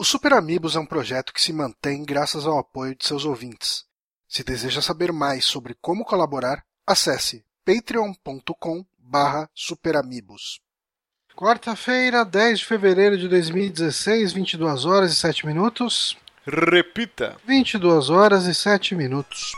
O Super Amigos é um projeto que se mantém graças ao apoio de seus ouvintes. Se deseja saber mais sobre como colaborar, acesse patreon.com barra superamigos. Quarta-feira, 10 de fevereiro de 2016, 22 horas e 7 minutos. Repita. 22 horas e 7 minutos.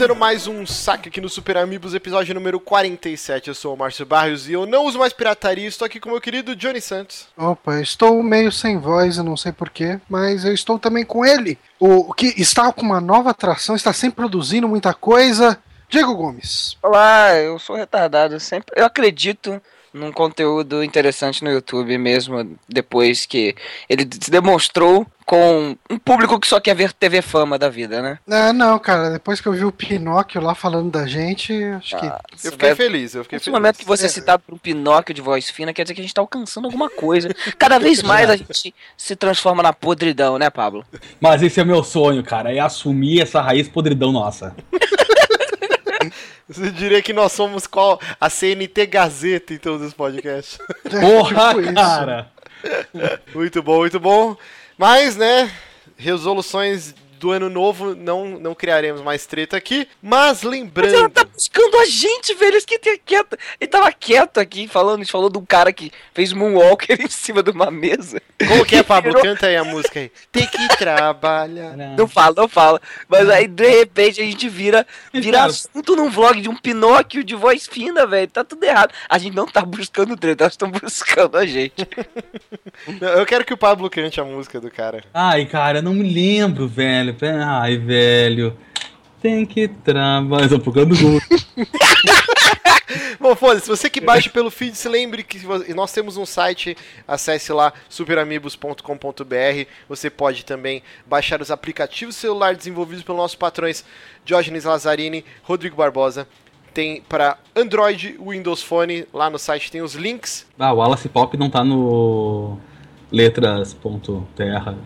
Conhecendo mais um saque aqui no Super Amigos, episódio número 47. Eu sou o Márcio Barrios e eu não uso mais pirataria. Estou aqui com o meu querido Johnny Santos. Opa, estou meio sem voz, eu não sei porquê, mas eu estou também com ele. O que está com uma nova atração, está sempre produzindo muita coisa. Diego Gomes. Olá, eu sou retardado. Eu sempre, eu acredito num conteúdo interessante no YouTube mesmo depois que ele se demonstrou com um público que só quer ver TV fama da vida, né? É, não, cara, depois que eu vi o Pinóquio lá falando da gente, acho que. Ah, Eu fiquei feliz, eu fiquei Nesse feliz. momento que você é É. citado por um Pinóquio de voz fina, quer dizer que a gente tá alcançando alguma coisa. Cada vez mais a gente se transforma na podridão, né, Pablo? Mas esse é meu sonho, cara, é assumir essa raiz podridão nossa. Você diria que nós somos qual? A CNT Gazeta em todos os podcasts. Porra, tipo isso. cara! muito bom, muito bom. Mas, né, resoluções do ano novo, não, não criaremos mais treta aqui. Mas Mas ela lembrando. tá buscando a gente, velho. Isso que tem quieto. Ele tava quieto aqui falando, a gente falou de um cara que fez Moonwalker em cima de uma mesa. Como que é, Pablo? Virou- Canta aí a música aí. Tem que trabalhar. Não fala, não fala. Mas aí, de repente, a gente vira, vira assunto num vlog de um Pinóquio de voz fina, velho. Tá tudo errado. A gente não tá buscando treta, elas estão buscando a gente. Não, Eu quero que o Pablo cante a música do cara. Ai, cara, eu não me lembro, velho. Ai, velho. Tem que trabalhar. Tô procurando o Google. Bom, foda-se, você que baixa pelo feed, se lembre que nós temos um site, acesse lá superamigos.com.br. Você pode também baixar os aplicativos celular desenvolvidos pelos nossos patrões Diógenes Lazzarini, Rodrigo Barbosa. Tem para Android, Windows Phone, lá no site tem os links. Ah, o Wallace Pop não tá no letras.terra.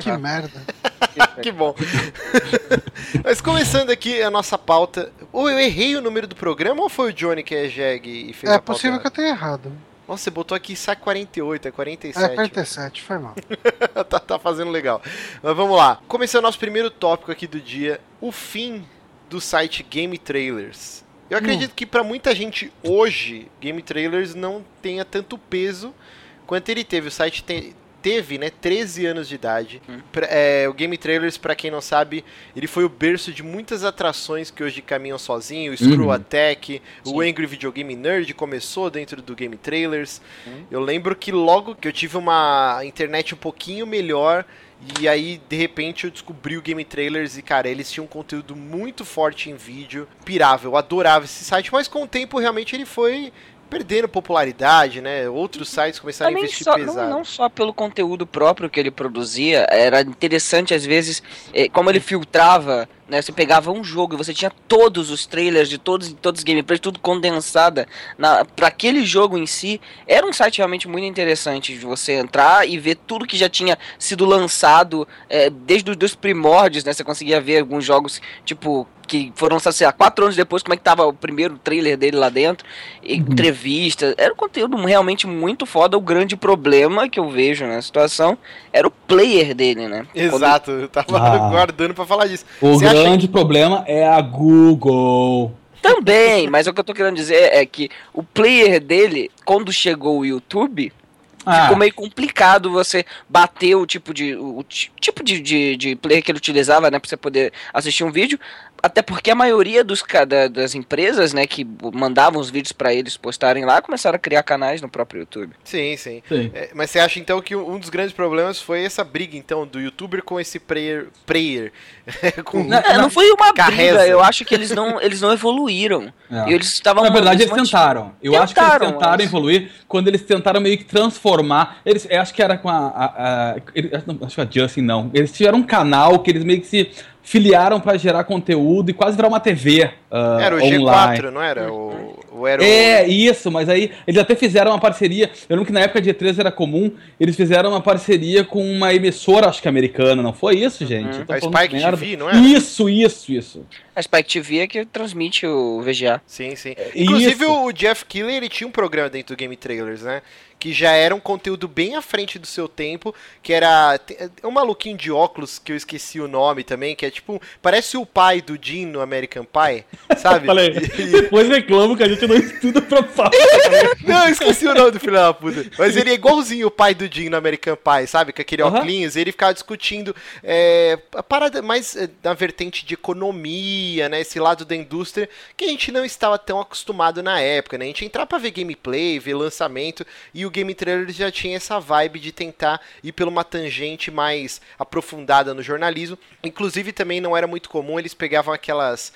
Que merda. Que bom. Mas começando aqui a nossa pauta. Ou eu errei o número do programa ou foi o Johnny que é jegue e fez É a pauta possível que eu tenha errado. Nossa, você botou aqui SAC 48, é É 47. 47, foi mal. tá, tá fazendo legal. Mas vamos lá. Começando nosso primeiro tópico aqui do dia: o fim do site Game Trailers. Eu acredito que pra muita gente hoje, Game Trailers não tenha tanto peso quanto ele teve. O site te- teve, né, 13 anos de idade. Pra- é, o Game Trailers, pra quem não sabe, ele foi o berço de muitas atrações que hoje caminham sozinho. O Screw Uhum. Attack, o Sim. Angry Video Game Nerd começou dentro do Game Trailers. Uhum. Eu lembro que logo que eu tive uma internet um pouquinho melhor, e aí de repente eu descobri o Game Trailers e cara, eles tinham um conteúdo muito forte em vídeo, pirava, eu adorava esse site, mas com o tempo realmente ele foi perdendo popularidade, né? Outros sites começaram a Também investir só, pesado. não, não só pelo conteúdo próprio que ele produzia, era interessante às vezes eh, como ele filtrava, né? Você pegava um jogo e você tinha todos os trailers de todos, todos os gameplays, tudo condensada na para aquele jogo em si. Era um site realmente muito interessante de você entrar e ver tudo que já tinha sido lançado eh, desde os dos primórdios, né? Você conseguia ver alguns jogos tipo que foram lançados, sei lá, quatro anos depois, como é que tava o primeiro trailer dele lá dentro, e entrevistas, era um conteúdo realmente muito foda, o grande problema que eu vejo na situação era o player dele, né? Exato, eu tava Ah. guardando pra falar disso. O Você acha grande problema é a Google. Também, mas o que eu tô querendo dizer é que o player dele, quando chegou o YouTube, Ah, ficou meio complicado você bater o tipo de o, ti- tipo de, de, de player que ele utilizava, né, para você poder assistir um vídeo. Até porque a maioria dos, da- das empresas, né, que mandavam os vídeos pra eles postarem lá, começaram a criar canais no próprio YouTube. Sim, sim. sim. É, mas você acha então que um dos grandes problemas foi essa briga então do youtuber com esse player, player com Na- É, não foi uma Carreza. briga, eu acho que eles não, eles não evoluíram. É. E eles estavam Na verdade, eles tentaram. Eu acho que Tentaram, eles tentaram mas- evoluir quando eles tentaram meio que transformar. Eles, eu acho que era com a. a, a ele- não, acho que a Justin não. Eles tiveram um canal que eles meio que se filiaram pra gerar conteúdo e quase virar uma TV. ah, Era o online. G4, não era? O, o era É, isso, mas aí eles até fizeram uma parceria. Eu lembro que na época de E3 era comum, eles fizeram uma parceria com uma emissora, acho que americana, não foi isso, gente? Eu tô A Spike merda. TV, não é? Isso, isso, isso. A Spike TV é que transmite o VGA. Sim, sim. Inclusive Isso. o Jeff Keighley, ele tinha um programa dentro do Game Trailers, né? Que já era um conteúdo bem à frente do seu tempo, que era é um maluquinho de óculos que eu esqueci o nome também, que é tipo, parece o pai do Jim no American Pie, sabe? Falei, E- depois reclamo que a gente não estuda pra falar. Não, eu esqueci o nome do filho da puta. Mas ele é igualzinho o pai do Jim no American Pie, sabe? Com aquele Aham. óculos, e ele ficava discutindo é, a parada mais é, na vertente de economia, né? Esse lado da indústria que a gente não estava tão acostumado na época, né? A gente entrava pra ver gameplay, ver lançamento, e o Game Trailer já tinha essa vibe de tentar ir por uma tangente mais aprofundada no jornalismo. Inclusive também não era muito comum, eles pegavam aquelas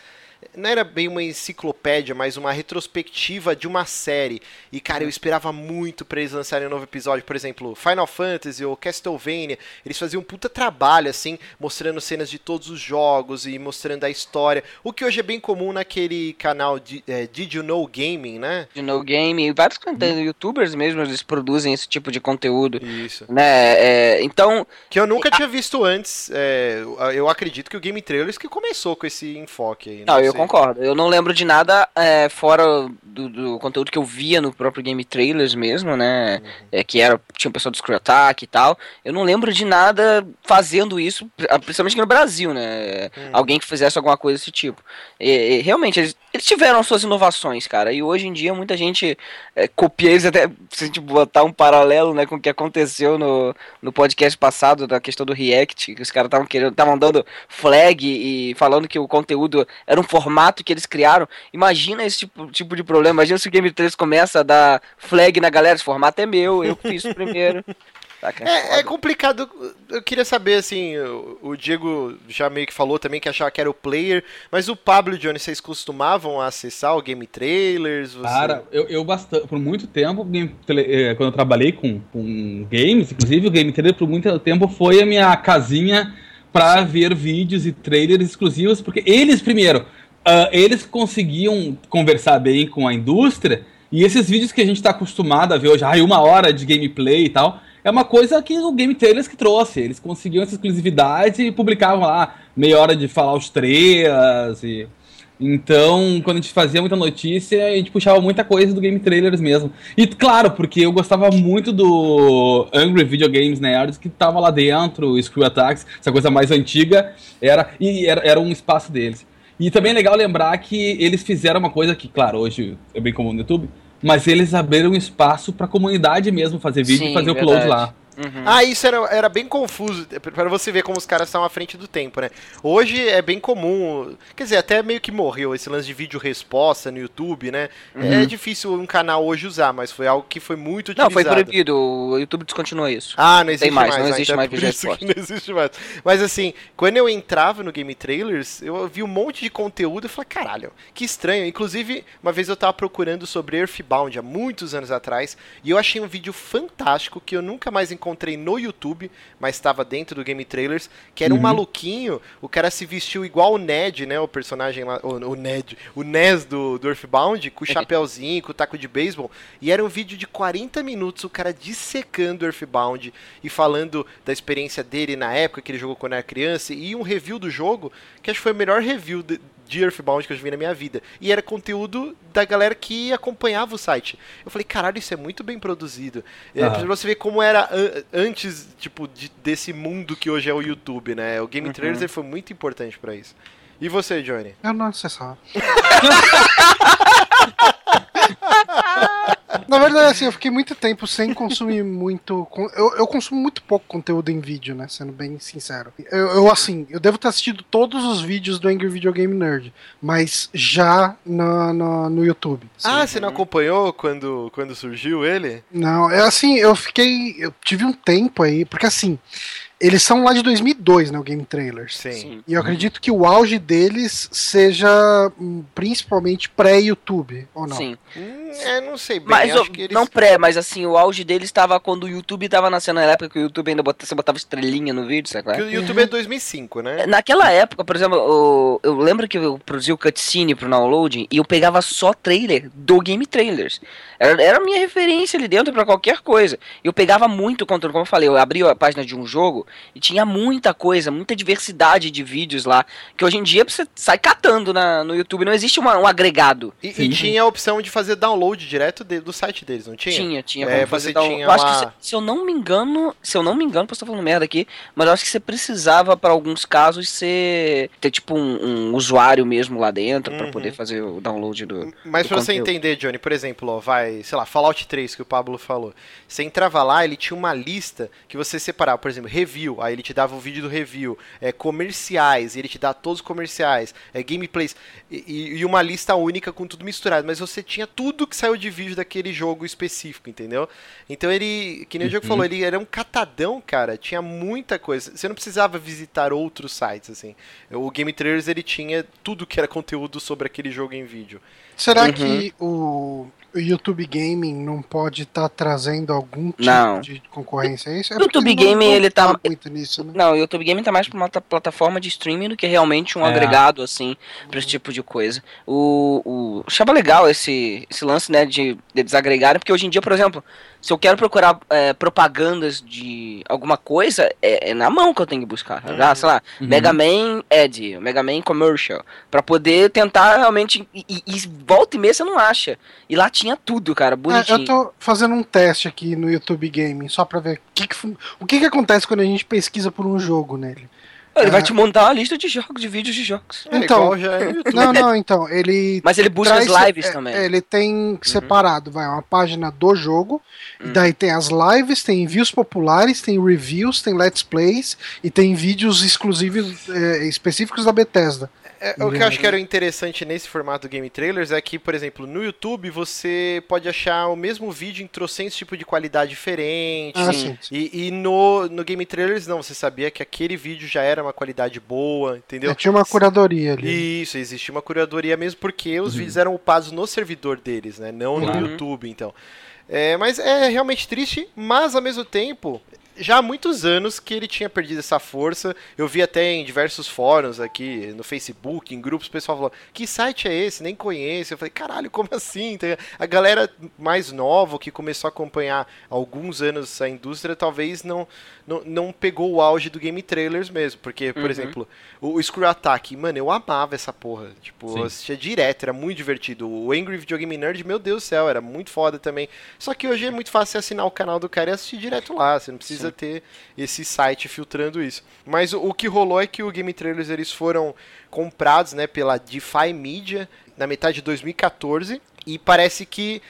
não era bem uma enciclopédia, mas uma retrospectiva de uma série. E, cara, eu esperava muito pra eles lançarem um novo episódio. Por exemplo, Final Fantasy ou Castlevania. Eles faziam um puta trabalho, assim, mostrando cenas de todos os jogos e mostrando a história. O que hoje é bem comum naquele canal de, é, Did You Know Gaming, né? De No Game, e vários conteúdos, youtubers mesmo, eles produzem esse tipo de conteúdo. Isso. Né? É, então, Que eu nunca tinha visto antes. é, eu acredito que o Game Trailers que começou com esse enfoque aí. Não, eu sei. concordo. Eu não lembro de nada é, fora do, do conteúdo que eu via no próprio Game Trailers mesmo, né? É, que era, tinha o pessoal do Screw Attack e tal. Eu não lembro de nada fazendo isso, pri- principalmente no Brasil, né? Alguém que fizesse alguma coisa desse tipo. E, e, realmente, eles, eles tiveram suas inovações, cara. E hoje em dia muita gente é, copia eles, até se a gente botar um paralelo né, com o que aconteceu no, no podcast passado, da questão do React, que os caras estavam querendo, estavam dando flag e falando que o conteúdo era um formato que eles criaram. Imagina esse tipo, tipo de problema. Imagina se o Game 3 começa a dar flag na galera, esse formato é meu, eu fiz isso primeiro. Saca? É, é complicado. Eu queria saber, assim, o, o Diego já meio que falou também que achava que era o player, mas o Pablo e o Johnny, vocês costumavam acessar o Game Trailers? Você... Cara, eu, eu bastante, por muito tempo, game eh, quando eu trabalhei com, com games, inclusive o Game Trailer por muito tempo foi a minha casinha pra ver vídeos e trailers exclusivos, porque eles, primeiro, ah, eles conseguiam conversar bem com a indústria, e esses vídeos que a gente tá acostumado a ver hoje, ai, uma hora de gameplay e tal, é uma coisa que o Game Trailers que trouxe. Eles conseguiam essa exclusividade e publicavam lá meia hora de falar os trailers e então, quando a gente fazia muita notícia, a gente puxava muita coisa do Game Trailers mesmo. E claro, porque eu gostava muito do Angry Video Games Nerds, que tava lá dentro, o Screw Attacks, essa coisa mais antiga, era, e era, era um espaço deles. E também é legal lembrar que eles fizeram uma coisa que, claro, hoje é bem comum no YouTube, mas eles abriram espaço pra comunidade mesmo fazer vídeo e Sim, fazer o upload lá. Uhum. Ah, isso era, era bem confuso, para você ver como os caras estão à frente do tempo, né? Hoje é bem comum, quer dizer, até meio que morreu esse lance de vídeo resposta no YouTube, né? É difícil um canal hoje usar, mas foi algo que foi muito Não, utilizado. foi proibido. O YouTube descontinuou isso. Ah, não existe mais, mais. não existe então é mais vídeo resposta. Não existe mais. Mas assim, quando eu entrava no Game Trailers, eu vi um monte de conteúdo e falei, caralho, que estranho. Inclusive, uma vez eu tava procurando sobre Earthbound há muitos anos atrás, e eu achei um vídeo fantástico que eu nunca mais encontrei no YouTube, mas estava dentro do Game Trailers, que era um Uhum. maluquinho, o cara se vestiu igual o Ned, né, o personagem lá, o, o Ned, o Ness do, do Earthbound, com o chapéuzinho, com o taco de beisebol, e era um vídeo de 40 minutos, o cara dissecando Earthbound e falando da experiência dele na época que ele jogou quando era criança, e um review do jogo, que acho que foi o melhor review de, de Earthbound que eu já vi na minha vida. E era conteúdo da galera que acompanhava o site. Eu falei, caralho, isso é muito bem produzido. É, Aham. pra você ver como era an- antes, tipo, de- desse mundo que hoje é o YouTube, né? O Game Trailers ele foi muito importante pra isso. E você, Johnny? Eu não acessava. Na verdade, assim, eu fiquei muito tempo sem consumir muito. Eu, eu consumo muito pouco conteúdo em vídeo, né? Sendo bem sincero. Eu, eu, assim, eu devo ter assistido todos os vídeos do Angry Video Game Nerd, mas já na, na- no YouTube. Ah, você não acompanhou quando, quando surgiu ele? Não, é assim, eu fiquei. Eu tive um tempo aí, porque assim. Eles são lá de 2002, né, o Game Trailers. Sim. Sim. E eu acredito que o auge deles seja hum, principalmente pré-YouTube, ou não? Sim. Hum, é, não sei bem. Mas acho o- que eles... não pré, mas assim, o auge dele estava quando o YouTube tava nascendo na época que o YouTube ainda botava, você botava estrelinha no vídeo, sabe? é? que o YouTube é 2005, né? Naquela época, por exemplo, o- eu lembro que eu produzia o cutscene pro download e eu pegava só trailer do Game Trailers. Era, era a minha referência ali dentro pra qualquer coisa. Eu pegava muito conteúdo, como eu falei, eu abri a página de um jogo e tinha muita coisa, muita diversidade de vídeos lá, que hoje em dia você sai catando na, no YouTube, não existe uma- um agregado. E, e tinha a opção de fazer download direto de- do site deles, não tinha? Tinha, tinha É, você download. tinha Eu acho que uma- se, se eu não me engano, se eu não me engano, posso estar falando merda aqui, mas eu acho que você precisava para alguns casos ser ter tipo um, um usuário mesmo lá dentro pra Uhum. poder fazer o download do Mas do pra você conteúdo. entender, Johnny, por exemplo, ó, vai, sei lá, Fallout 3 que o Pablo falou. Você entrava lá, ele tinha uma lista que você separava, por exemplo, review, aí ele te dava o vídeo do review, é, comerciais, ele te dá todos os comerciais, é, gameplays, e, e- uma lista única com tudo misturado. Mas você tinha tudo que saiu de vídeo daquele jogo específico, entendeu? Então ele, que nem o Diogo Uhum. falou, ele era um catadão, cara, tinha muita coisa. Você não precisava visitar outros sites, assim. O Game Trailers, ele tinha tudo que era conteúdo sobre aquele jogo em vídeo. Será Uhum. que o, o YouTube Gaming não pode estar trazendo algum tipo Não. de concorrência a isso? É O YouTube Gaming, ele tá- muito nisso, né? Não, o YouTube Gaming tá mais pra uma ta- plataforma de streaming do que realmente um É. agregado, assim, pra esse tipo de coisa. O, o achava legal esse, esse lance, né, de, de desagregarem, porque hoje em dia, por exemplo, se eu quero procurar é, propagandas de alguma coisa, é, é na mão que eu tenho que buscar. Uhum. Ah, sei lá, Uhum. Mega Man Ad, Mega Man Commercial, pra poder tentar realmente. E- e volta e meia você não acha. E lá tinha tudo, cara, É, bonitinho. eu tô fazendo um teste aqui no YouTube Gaming, só pra ver o que, que o que, que acontece quando a gente pesquisa por um jogo nele. Ele vai Ah. te montar uma lista de jogos, de vídeos de jogos. É, Então, igual já é. Não, não, então, ele Mas ele busca traz- as lives é, também. é, ele tem separado, vai, uma página do jogo, e daí tem as lives, tem envios populares, tem reviews, tem let's plays e tem vídeos exclusivos é, específicos da Bethesda. É, o que eu acho que era interessante nesse formato do Game Trailers é que, por exemplo, no YouTube você pode achar o mesmo vídeo em trocentos tipo de qualidade diferente. Ah, Sim. E, e no, no Game Trailers não, você sabia que aquele vídeo já era uma qualidade boa, entendeu? É, tinha uma curadoria ali. Isso, existia uma curadoria mesmo porque os Uhum. vídeos eram upados no servidor deles, né? Não Claro. no YouTube, então. É, mas é realmente triste, mas ao mesmo tempo, já há muitos anos que ele tinha perdido essa força. Eu vi até em diversos fóruns aqui, no Facebook, em grupos, o pessoal falou: que site é esse? Nem conheço. Eu falei, caralho, como assim? Tem- A galera mais nova que começou a acompanhar há alguns anos a indústria, talvez não, não, não pegou o auge do Game Trailers mesmo. Porque, por Uhum. exemplo, o, o Screw Attack, mano, eu amava essa porra. Tipo, Sim. eu assistia direto, era muito divertido. O Angry Video Game Nerd, meu Deus do céu, era muito foda também. Só que hoje é muito fácil assinar o canal do cara e assistir direto lá. Você não precisa ter esse site filtrando isso. Mas o, o que rolou é que o Game Trailers eles foram comprados, né, pela DeFi Media na metade de 2014 e parece que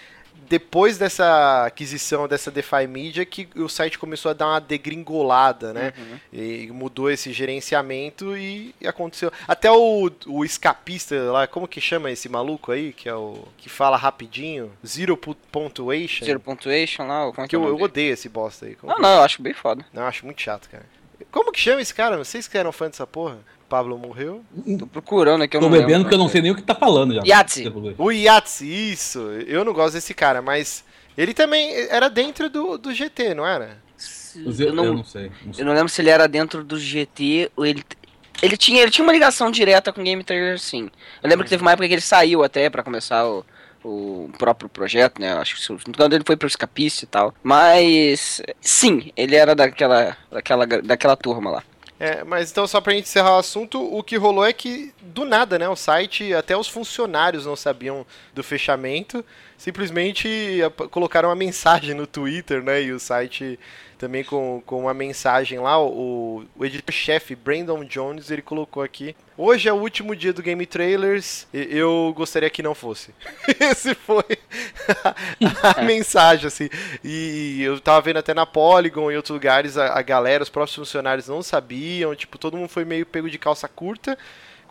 depois dessa aquisição dessa DeFi Media que o site começou a dar uma degringolada, né? Uhum. E mudou esse gerenciamento e aconteceu. Até o, o escapista lá, como que chama esse maluco aí? Que é o. que fala rapidinho? Zero pu- Punctuation? Zero Punctuation lá, como é Que que é eu, eu odeio esse bosta aí. Como Não, que- não, eu acho bem foda. Não, eu acho muito chato, cara. Como que chama esse cara? Vocês que eram fã dessa porra? Pablo morreu? Tô procurando aqui, eu Tô não bebendo lembro. porque eu não sei nem o que tá falando já. Yahtzee. O Yatsi, isso. Eu não gosto desse cara, mas. Ele também era dentro do, do GT, não era? Eu, Eu não, não sei. não sei. eu não lembro se ele era dentro do GT ou ele. Ele tinha, ele tinha uma ligação direta com o Game Trailer, sim. Eu lembro que teve uma época que ele saiu até pra começar o, o próprio projeto, né? Acho que não engano, ele foi pro Escapiste e tal. Mas sim, ele era daquela, daquela, daquela turma lá. É, mas então, só pra gente encerrar o assunto, o que rolou é que, do nada, né, o site, até os funcionários não sabiam do fechamento, simplesmente ap- colocaram uma mensagem no Twitter, né, e o site também com, com uma mensagem lá, o, o editor-chefe Brandon Jones, ele colocou aqui, hoje é o último dia do Game Trailers, eu gostaria que não fosse. Esse foi a mensagem, assim, e eu tava vendo até na Polygon e outros lugares, a, a galera, os próprios funcionários não sabiam, tipo, todo mundo foi meio pego de calça curta.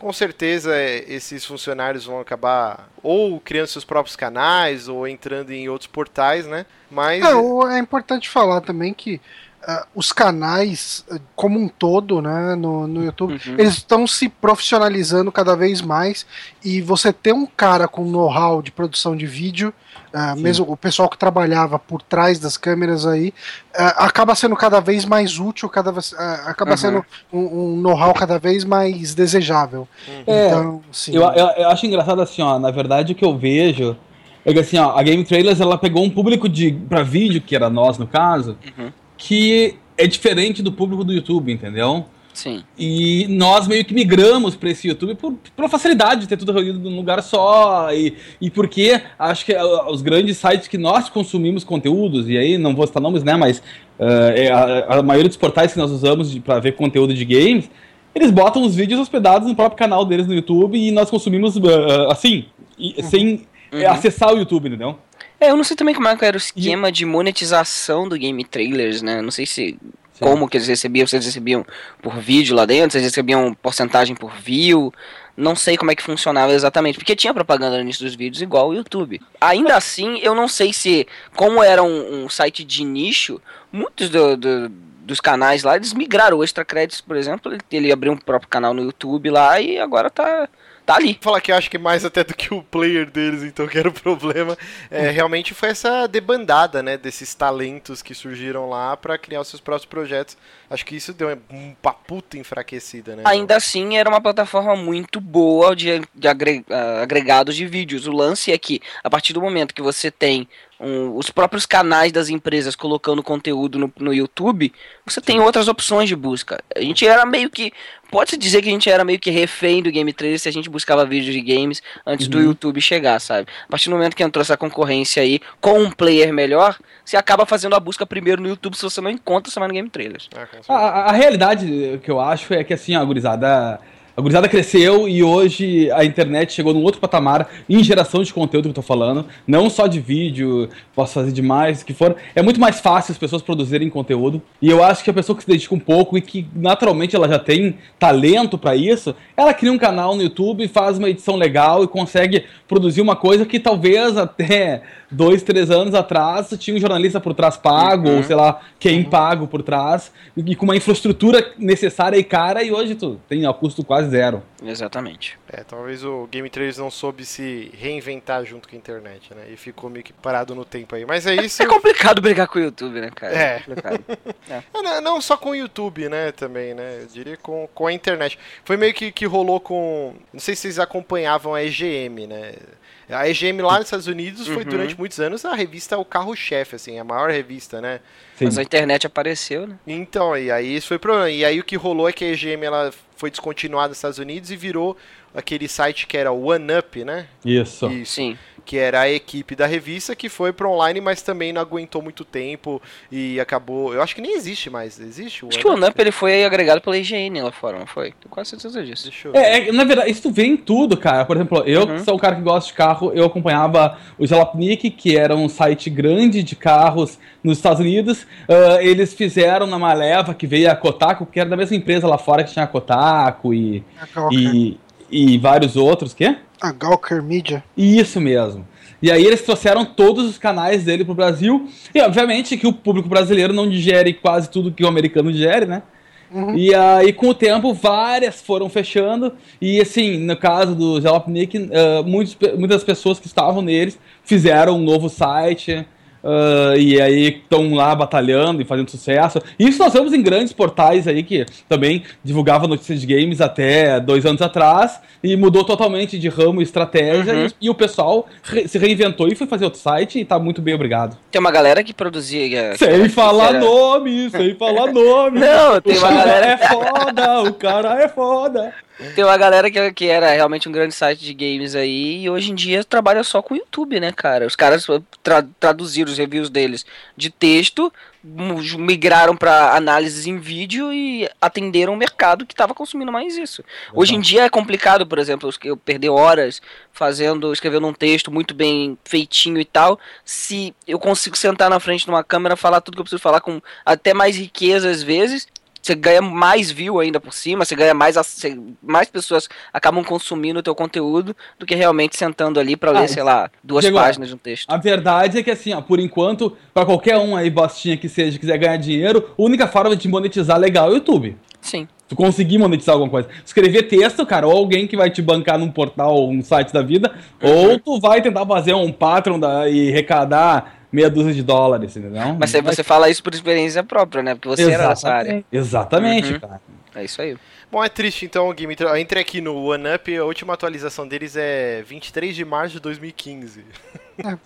Com certeza é, esses funcionários vão acabar ou criando seus próprios canais ou entrando em outros portais, né? Mas É, é importante falar também que uh, os canais uh, como um todo, né, no, no YouTube, uhum. eles estão se profissionalizando cada vez mais e você ter um cara com know-how de produção de vídeo, uh, mesmo o pessoal que trabalhava por trás das câmeras aí, acaba sendo cada vez mais útil, cada vez, acaba uhum. sendo um, um know-how cada vez mais desejável. Uhum. Então, sim. Eu, eu, eu acho engraçado assim, ó, na verdade o que eu vejo é que assim, ó, a Game Trailers ela pegou um público de para vídeo, que era nós no caso, uhum que é diferente do público do YouTube, entendeu? Sim. E nós meio que migramos para esse YouTube por, por facilidade de ter tudo reunido num lugar só. E, e porque acho que uh, os grandes sites que nós consumimos conteúdos, e aí não vou citar nomes, né? Mas uh, a, a, maioria dos portais que nós usamos para ver conteúdo de games, eles botam os vídeos hospedados no próprio canal deles no YouTube e nós consumimos uh, assim, uhum. sem uhum. acessar o YouTube, entendeu? É, eu não sei também como é que era o esquema e... de monetização do Game Trailers, né? Não sei se. Como que eles recebiam, se eles recebiam por vídeo lá dentro, se eles recebiam porcentagem por view. Não sei como é que funcionava exatamente, porque tinha propaganda no início dos vídeos igual o YouTube. Ainda assim, eu não sei se, como era um, um site de nicho, muitos do, do, dos canais lá, eles migraram. O Extra Credits, por exemplo, ele, ele abriu um próprio canal no YouTube lá e agora tá tá ali. Vou falar que eu acho que mais até do que o player deles, então que era o problema, é, hum. realmente foi essa debandada, né, desses talentos que surgiram lá para criar os seus próprios projetos. Acho que isso deu uma puta enfraquecida, né? Ainda assim, era uma plataforma muito boa de, de agregados de vídeos. O lance é que, a partir do momento que você tem um, os próprios canais das empresas colocando conteúdo no, no YouTube, você tem outras opções de busca. A gente era meio que. Pode-se dizer que a gente era meio que refém do Game Trader se a gente buscava vídeos de games antes uhum. do YouTube chegar, sabe? A partir do momento que entrou essa concorrência aí com um player melhor, você acaba fazendo a busca primeiro no YouTube se você não encontra, você vai no Game Trailers. A, a, realidade que eu acho é que assim, a gurizada a gurizada cresceu e hoje a internet chegou num outro patamar em geração de conteúdo que eu tô falando. Não só de vídeo, posso fazer demais, que for. É muito mais fácil as pessoas produzirem conteúdo. E eu acho que a pessoa que se dedica um pouco e que naturalmente ela já tem talento para isso, ela cria um canal no YouTube, faz uma edição legal e consegue produzir uma coisa que talvez até dois, três anos atrás tinha um jornalista por trás pago, uhum. ou sei lá, quem pago por trás, e com uma infraestrutura necessária e cara, e hoje tu tem a custo quase quase zero. Exatamente. É, talvez o Game 3 não soube se reinventar junto com a internet, né? E ficou meio que parado no tempo aí. Mas é isso. É, é complicado brigar com o YouTube, né, cara? É. é. é. Não só com o YouTube, né, também, né? Eu diria com, com a internet. Foi meio que, que rolou com. Não sei se vocês acompanhavam a EGM, né? A EGM lá nos Estados Unidos foi uhum. durante muitos anos a revista o carro-chefe, assim, a maior revista, né? Sim. Mas a internet apareceu, né? Então, e aí isso foi problema. E aí o que rolou é que a EGM ela foi descontinuada nos Estados Unidos e virou aquele site que era o OneUp, né? Isso. Isso. Sim que era a equipe da revista que foi para online, mas também não aguentou muito tempo e acabou. Eu acho que nem existe mais. Existe o Acho que o OneUp ele foi agregado pela IGN lá fora, não foi? Tenho quase certeza disso. Deixa eu é, é, na verdade, isso vem em tudo, cara. Por exemplo, eu uhum. sou um cara que gosta de carro, eu acompanhava o Jalopnik, que era um site grande de carros nos Estados Unidos. Uh, eles fizeram na Maleva, que veio a Kotaku, que era da mesma empresa lá fora que tinha a Kotaku e. e e vários outros, quê? A Gawker Media. Isso mesmo. E aí eles trouxeram todos os canais dele pro Brasil. E obviamente que o público brasileiro não digere quase tudo que o americano digere, né? Uhum. E aí, com o tempo, várias foram fechando. E assim, no caso do Jalopnik, uh, muitas pessoas que estavam neles fizeram um novo site. Uh, e aí estão lá batalhando e fazendo sucesso. Isso nós vemos em grandes portais aí que também divulgavam notícias de games até dois anos atrás e mudou totalmente de ramo e estratégia uhum. e, e, o pessoal re se reinventou e foi fazer outro site e tá muito bem obrigado. Tem uma galera que produzia. Sem falar era... nome, sem falar nome. Não, tem o uma galera. é foda, o cara é foda. Tem uma galera que, que era realmente um grande site de games aí e hoje em dia trabalha só com YouTube, né, cara? Os caras tra traduziram os reviews deles de texto, migraram para análises em vídeo e atenderam o mercado que estava consumindo mais isso. Hoje em dia é complicado, por exemplo, eu perder horas fazendo, escrevendo um texto muito bem feitinho e tal, se eu consigo sentar na frente de uma câmera, falar tudo que eu preciso falar com até mais riqueza às vezes você ganha mais view ainda por cima, você ganha mais, você, mais pessoas acabam consumindo o teu conteúdo do que realmente sentando ali para ler, ah, sei lá, duas Diego, páginas de um texto. A verdade é que assim, ó, por enquanto, para qualquer um aí, bostinha que seja, quiser ganhar dinheiro, a única forma de monetizar legal é o YouTube. Sim. Tu conseguir monetizar alguma coisa. Escrever texto, cara, ou alguém que vai te bancar num portal ou um site da vida, uhum. ou tu vai tentar fazer um Patreon da, e arrecadar meia dúzia de dólares, entendeu? Mas aí você fala isso por experiência própria, né? Porque você Exatamente. era nessa área. Exatamente, uhum. cara. É isso aí. Bom, é triste então o Game Entre aqui no OneUp, a última atualização deles é 23 de março de 2015. É.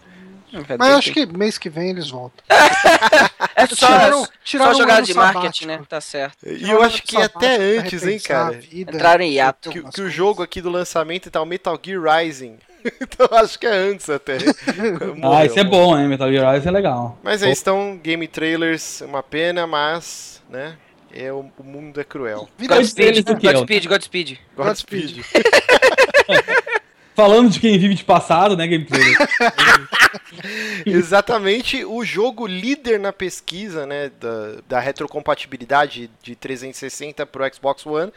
Mas eu acho que mês que vem eles voltam. é só, tiraram, tiraram só jogada de marketing, né? Tá certo. E eu acho que até antes, hein, cara. Vida, Entraram em hiato. Que, que o jogo aqui do lançamento tá o Metal Gear Rising. então acho que é antes até. Morreu, ah, isso é bom, hein? Metal Gear Rising é legal. Mas aí estão game trailers, uma pena, mas, né? É, o, o mundo é cruel. Godspeed, Godspeed, Godspeed. Godspeed. Falando de quem vive de passado, né, gameplay? Exatamente, o jogo líder na pesquisa, né, da, da retrocompatibilidade de 360 para o Xbox One,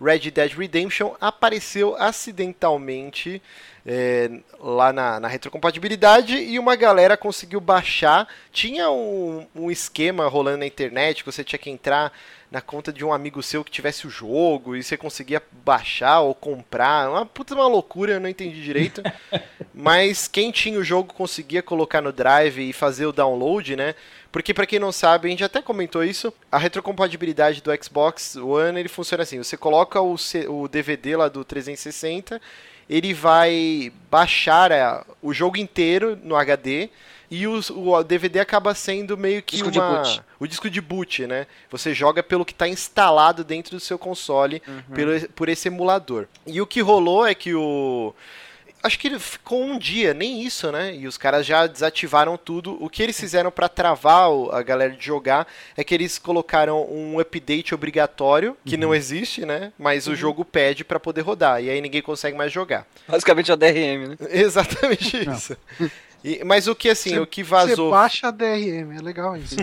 Red Dead Redemption, apareceu acidentalmente é, lá na, na, retrocompatibilidade e uma galera conseguiu baixar. Tinha um, um, esquema rolando na internet que você tinha que entrar na conta de um amigo seu que tivesse o jogo e você conseguia baixar ou comprar. Uma puta uma loucura, eu não entendi direito. Mas quem tinha o jogo conseguia colocar no drive e fazer o download, né? Porque para quem não sabe, a gente até comentou isso, a retrocompatibilidade do Xbox One, ele funciona assim, você coloca o, o DVD lá do 360 ele vai baixar é, o jogo inteiro no HD e o, o DVD acaba sendo meio que disco uma, o disco de boot, né? Você joga pelo que está instalado dentro do seu console uhum. pelo, por esse emulador. E o que rolou é que o acho que ele ficou um dia, nem isso, né? E os caras já desativaram tudo. O que eles fizeram para travar a galera de jogar é que eles colocaram um update obrigatório, que uhum. não existe, né? Mas uhum. o jogo pede para poder rodar. E aí ninguém consegue mais jogar. Basicamente é o DRM, né? Exatamente isso. E, mas o que assim, você, o que vazou. Você baixa a DRM, é legal isso.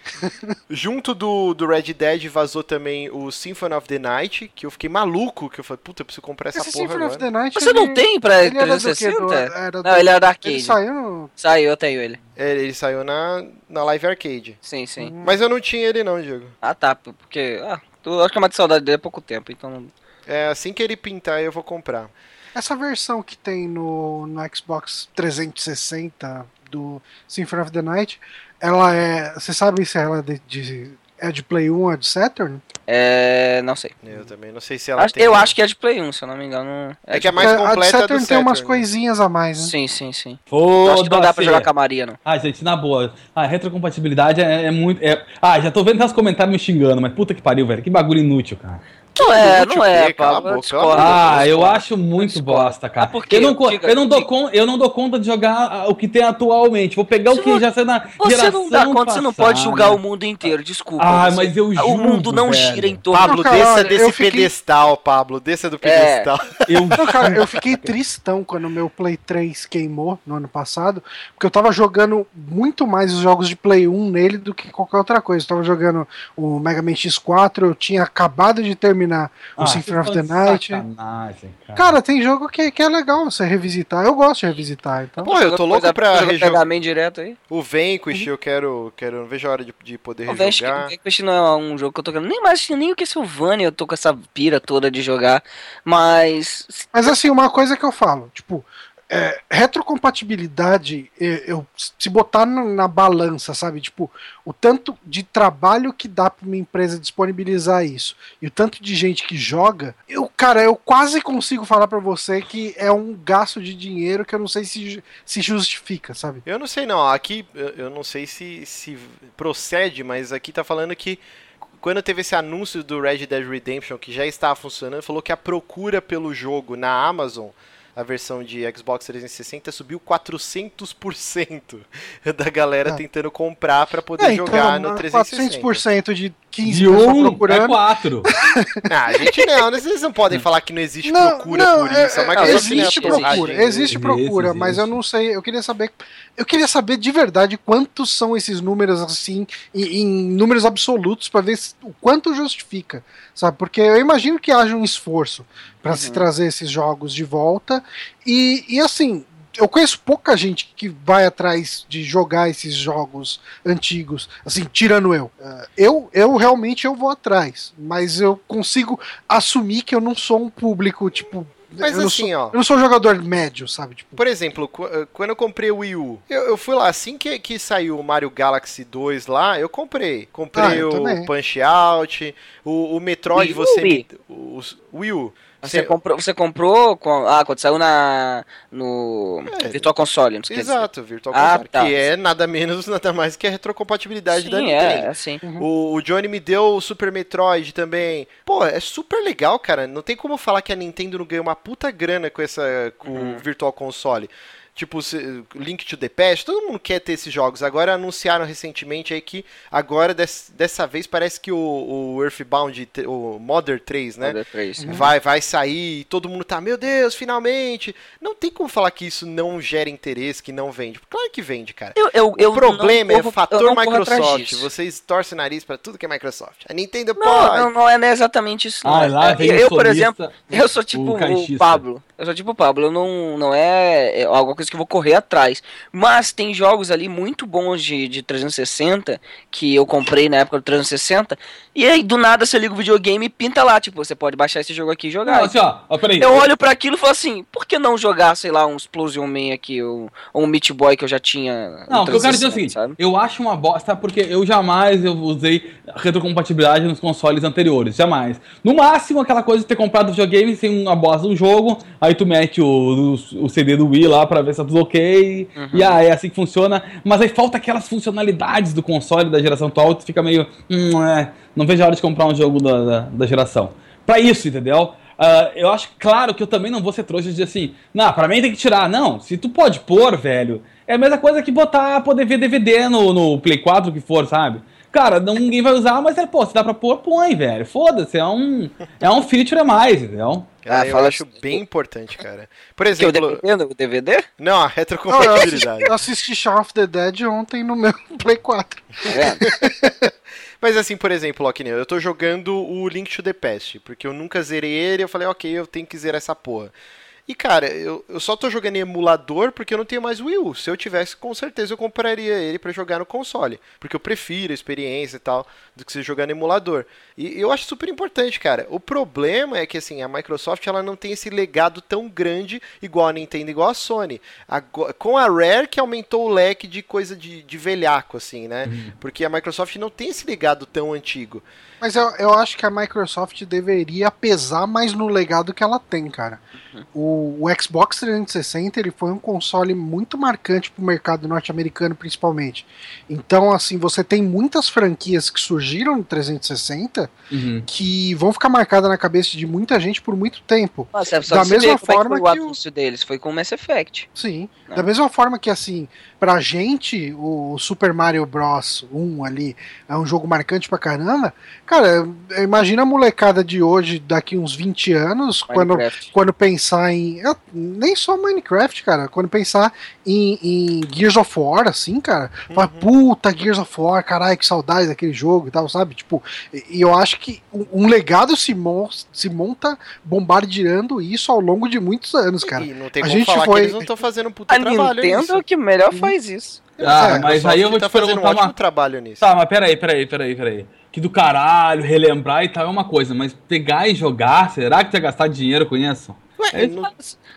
Junto do, do Red Dead vazou também o Symphony of the Night, que eu fiquei maluco, que eu falei, puta, eu preciso comprar essa Esse porra. Symphony agora. of the Night. Você ele, não tem pra ele 360? Do, era do, não, ele era da arcade. Ele saiu. Saiu, eu tenho ele. É, ele saiu na, na Live Arcade. Sim, sim. Hum. Mas eu não tinha ele não, Diego. Ah, tá, porque. Ah, eu acho que é uma de saudade dele há pouco tempo, então. É, assim que ele pintar eu vou comprar. Essa versão que tem no, no Xbox 360 do Symphony of the Night, ela é. Você sabe se ela é de, de, é de Play 1 ou é de Saturn? É. Não sei. Eu também não sei se ela acho, tem. Eu acho que é de Play 1, se eu não me engano. É, é que é mais completa. A de Saturn, Saturn tem umas coisinhas a mais, né? Sim, sim, sim. Foda acho que não dá pra jogar com a Maria, não. Ah, gente, na boa. A retrocompatibilidade é, é muito. É... Ah, já tô vendo os comentários me xingando, mas puta que pariu, velho. Que bagulho inútil, cara. Não é, não é, Pablo. Ah, eu acho muito bosta, cara. Porque eu não, diga, eu, não dou con, eu não dou conta de jogar o que tem atualmente. Vou pegar o que já saiu na você geração Você não dá conta, você não pode julgar o mundo inteiro, desculpa. Ah, mas eu juro, O mundo não gira em torno Pablo, desça desse pedestal, Pablo. Desça do é. pedestal. Eu... Cara, eu fiquei tristão quando o meu Play 3 queimou no ano passado, porque eu tava jogando muito mais os jogos de Play 1 nele do que qualquer outra coisa. Eu tava jogando o Mega Man X4, eu tinha acabado de terminar o ah, Symphony of the Night. Cara. cara. tem jogo que, que é legal você revisitar. Eu gosto de revisitar. Então. Pô, eu tô louco pra rejogar. direto aí. O Vanquish, uhum. eu quero, quero. Não vejo a hora de, de poder o rejogar. O Vanquish não é um jogo que eu tô querendo. Nem mais nem o que Sylvania eu tô com essa pira toda de jogar. Mas. Mas assim, uma coisa que eu falo, tipo, é, retrocompatibilidade, eu, se botar na, na, balança, sabe? Tipo, o tanto de trabalho que dá para uma empresa disponibilizar isso e o tanto de gente que joga, eu, cara, eu quase consigo falar para você que é um gasto de dinheiro que eu não sei se, se justifica, sabe? Eu não sei não, aqui eu não sei se, se procede, mas aqui tá falando que quando teve esse anúncio do Red Dead Redemption que já estava funcionando, falou que a procura pelo jogo na Amazon a versão de Xbox 360 subiu 400% da galera é. tentando comprar para poder é, então, jogar no 360. 400% de 15 De pessoas um é procurando. quatro. Não, a gente não, vocês não podem falar que não existe Não, procura não, por é- isso. É- é existe procura, existe Existe, procura, mas eu existe. não sei, eu queria saber, eu queria saber de verdade quantos são esses números assim, em, em números absolutos para ver se- o quanto justifica, sabe? Porque eu imagino que haja um esforço para se Uhum. trazer esses jogos de volta e, e assim. Eu conheço pouca gente que vai atrás de jogar esses jogos antigos, assim, tirando eu. Eh, Eu, eu realmente eu vou atrás, mas eu consigo assumir que eu não sou um público, tipo, Mas eu assim, sou, ó. eu não sou um jogador médio, sabe? Tipo, Por exemplo, eh, quando eu comprei o Wii U, eu, eu fui lá, assim que, que saiu o Mario Galaxy 2 lá, eu comprei. Comprei Ah, eu o também. Punch Out, o, o Metroid, Wii você. Wii? O, o Wii U. Você, Cê- comprou, você comprou com- ah, quando saiu na, no É. Virtual Console, não esqueci. Exato, Virtual Ah, Console, tá. que é nada menos, nada mais que a retrocompatibilidade da Sim, Nintendo. é, é assim. O, o Johnny me deu o Super Metroid também. Pô, é super legal, cara. Não tem como falar que a Nintendo não ganha uma puta grana com essa com Uhum. o Virtual Console. Tipo, Link to the Past, todo mundo quer ter esses jogos. Agora anunciaram recentemente aí que agora, des- dessa vez, parece que o, o Earthbound, o Modern 3, né? Modern 3. Vai, vai sair e todo mundo tá, meu Deus, finalmente. Não tem como falar que isso não gera interesse, que não vende. Claro que vende, cara. Eu, eu, eu o problema não é o fator Microsoft. Vocês torcem o nariz pra tudo que é Microsoft. A Nintendo Não, pode. não, não é não é exatamente isso. Não. Ah, lá eu, o eu, por exemplo, eu sou tipo o, caixista. Pablo. Eu sou tipo o Pablo. Eu não, não é, é alguma coisa que eu vou correr atrás. Mas tem jogos ali muito bons de, de 360 que eu comprei na época do 360. E aí, do nada, você liga o videogame e pinta lá. Tipo, você pode baixar esse jogo aqui e jogar. Não, assim, ó, ó, peraí. Eu olho pra aquilo e falo assim, por que não jogar, sei lá, um Explosion Man aqui, ou, ou um Meat Boy que eu já tinha. Não, o que eu quero dizer é o 360, seguinte, sabe? eu acho uma bosta porque eu jamais eu usei retrocompatibilidade nos consoles anteriores, jamais. No máximo aquela coisa de ter comprado videogame sem uma bosta do jogo, aí tu mete o, o, o CD do Wii lá pra ver tá tudo ok, Uhum. e aí é assim que funciona, mas aí falta aquelas funcionalidades do console da geração atual, tu fica meio, hum, é, não vejo a hora de comprar um jogo da, da, da geração. Pra isso, entendeu? Ah, eu acho claro que eu também não vou ser trouxa de dizer assim, não, pra mim tem que tirar. Não, se tu pode pôr, velho, é a mesma coisa que botar, poder ver DVD no, no Play 4, o que for, sabe? Cara, não, ninguém vai usar, mas é, pô, se dá pra pôr, põe, velho. Foda-se, é um, é um feature a mais, entendeu? Cara, Ah, eu fala acho assim, bem importante, cara. Por Que o exemplo, DVD, o DVD? não, a não, eu, assisti, retrocompatibilidade. eu assisti Shaun of the Dead ontem no meu Play 4. Tá vendo? Mas assim, por exemplo, ó, que nem eu, eu tô jogando o Link to the Past, porque eu nunca zerei ele, eu falei, ok, eu tenho que zerar essa porra. E cara, eu, eu só tô jogando em emulador porque eu não tenho mais Wii U. Se eu tivesse, com certeza eu compraria ele pra jogar no console. Porque eu prefiro a experiência e tal do que você jogar no emulador. E eu acho super importante, cara. O problema é que assim, a Microsoft ela não tem esse legado tão grande igual a Nintendo, igual a Sony. Ago- com a Rare que aumentou o leque de coisa de, de velhaco, assim, né? Porque a Microsoft não tem esse legado tão antigo. Mas eu, eu acho que a Microsoft deveria pesar mais no legado que ela tem, cara. O, o Xbox 360 ele foi um console muito marcante pro mercado norte-americano, principalmente. Então, assim, você tem muitas franquias que surgiram no 360 Uhum. que vão ficar marcadas na cabeça de muita gente por muito tempo. Nossa, só Da você mesma como é forma que foi o que o- anúncio deles, foi com o Mass Effect. Sim. Não. Da mesma forma que, assim, pra gente, o Super Mario Bros. 1 ali é um jogo marcante pra caramba. Cara, imagina a molecada de hoje, daqui uns 20 anos, quando, Minecraft. quando pensar em. eu- nem só Minecraft, cara. Quando pensar em, em Gears of War, assim, cara. Fala, puta, Gears of War, caralho, que saudade daquele jogo e tal, sabe? Tipo, e eu acho que um, legado se, mon se monta bombardeando isso ao longo de muitos anos, cara. E não tem a como gente falar foi- que eles não estão fazendo um puta A trabalho Nintendo nisso. é que melhor faz isso. Ah, É, mas aí eu vou tá te fazendo um perguntar ótimo uma... trabalho nisso. Tá, mas peraí, peraí, peraí, peraí. Que do caralho, relembrar e tal é uma coisa, mas pegar e jogar, será que tu ia gastar dinheiro com isso? Ué, É não-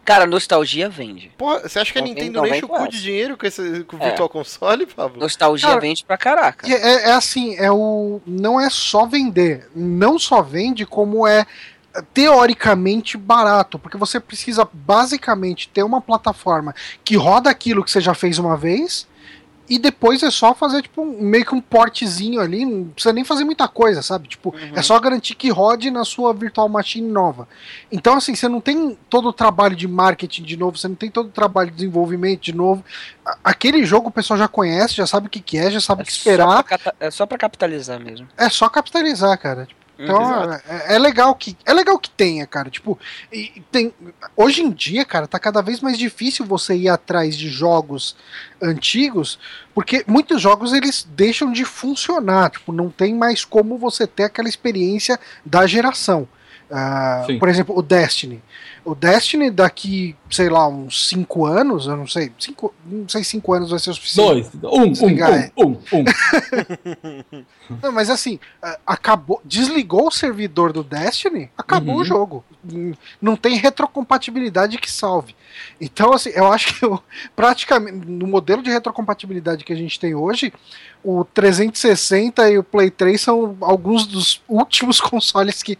Cara, nostalgia vende. porra, você acha que a Nintendo enche o cu de dinheiro com esse com o É. Virtual Console, Pablo? Nostalgia Cara, vende pra caraca. É, é assim, é o. Não é só vender. Não só vende, como é teoricamente barato. Porque você precisa basicamente ter uma plataforma que roda aquilo que você já fez uma vez e depois é só fazer, tipo, um, meio que um portezinho ali, não precisa nem fazer muita coisa, sabe? Tipo, Uhum. é só garantir que rode na sua virtual machine nova. Então, assim, você não tem todo o trabalho de marketing de novo, você não tem todo o trabalho de desenvolvimento de novo. Aquele jogo o pessoal já conhece, já sabe o que, que é, já sabe o que Só esperar. pra cata- é só pra capitalizar mesmo. É só capitalizar, cara. Tipo, Então Exato. é, é legal que é legal que tenha, cara. Tipo, tem hoje em dia, cara, tá cada vez mais difícil você ir atrás de jogos antigos, porque muitos jogos eles deixam de funcionar. Tipo, não tem mais como você ter aquela experiência da geração. Sim. por exemplo, o Destiny. O Destiny daqui, sei lá, uns 5 anos, eu não sei, cinco, não sei se 5 anos vai ser o suficiente. Dois. Um, um, Desligar, é. um, um, um. Não, mas assim, acabou, desligou o servidor do Destiny, acabou Uhum. o jogo. Não tem retrocompatibilidade que salve. Então, assim, eu acho que eu, praticamente no modelo de retrocompatibilidade que a gente tem hoje, o 360 e o Play 3 são alguns dos últimos consoles que,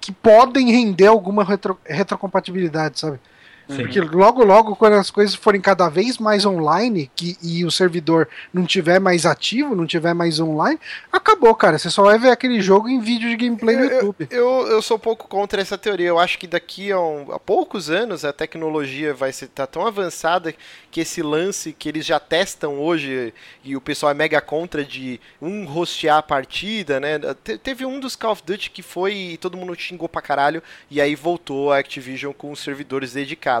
que podem render alguma retro, retrocompatibilidade, sabe? Sim. Porque logo, logo, quando as coisas forem cada vez mais online que, e o servidor não tiver mais ativo, não tiver mais online, acabou, cara. Você só vai ver aquele jogo em vídeo de gameplay no Eu- YouTube. Eu, eu sou um pouco contra essa teoria. Eu acho que daqui a, um- a poucos anos a tecnologia vai estar tão avançada que esse lance que eles já testam hoje e o pessoal é mega contra de um rostear a partida, né? Te- teve um dos Call of Duty que foi e todo mundo xingou pra caralho e aí voltou a Activision com os servidores dedicados.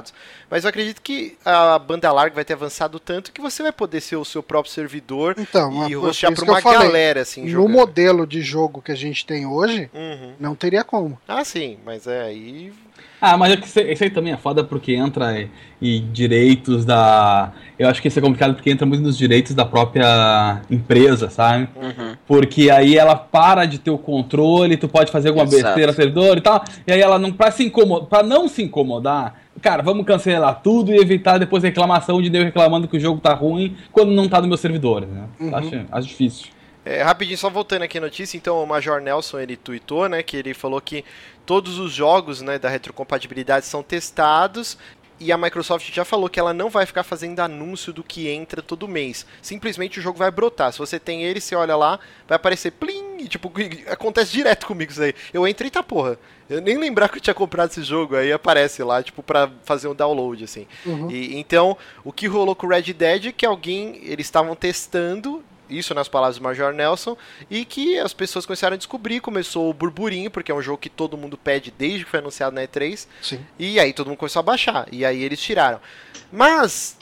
Mas eu acredito que a banda larga vai ter avançado tanto que você vai poder ser o seu próprio servidor Então, e é rostear eu uma falei. galera assim No jogando. modelo de jogo que a gente tem hoje, Uhum. não teria como. Ah, sim, mas é aí Ah, mas é que isso, isso aí também é foda porque entra e, e direitos da. Eu acho que isso é complicado porque entra muito nos direitos da própria empresa, sabe? Uhum. Porque aí ela para de ter o controle, tu pode fazer alguma Exato. besteira no servidor e tal. E aí ela não. Pra, se incomodar, pra não se incomodar, cara, vamos cancelar tudo e evitar depois reclamação de eu reclamando que o jogo tá ruim quando não tá no meu servidor, né? Uhum. Acho, acho difícil. É, rapidinho, só voltando aqui a notícia, então o Major Nelson ele tweetou, né, que ele falou que todos os jogos, né, da retrocompatibilidade são testados e a Microsoft já falou que ela não vai ficar fazendo anúncio do que entra todo mês. Simplesmente o jogo vai brotar. Se você tem ele, você olha lá, vai aparecer plim, e tipo, acontece direto comigo isso aí. Eu entro e tá porra. Eu nem lembrar que eu tinha comprado esse jogo, aí aparece lá, tipo, pra fazer um download, assim. Uhum. E, então, o que rolou com o Red Dead é que alguém, eles estavam testando, isso nas palavras do Major Nelson, e que as pessoas começaram a descobrir, começou o burburinho, porque é um jogo que todo mundo pede desde que foi anunciado na E3, Sim. e aí todo mundo começou a baixar, e aí eles tiraram. Mas,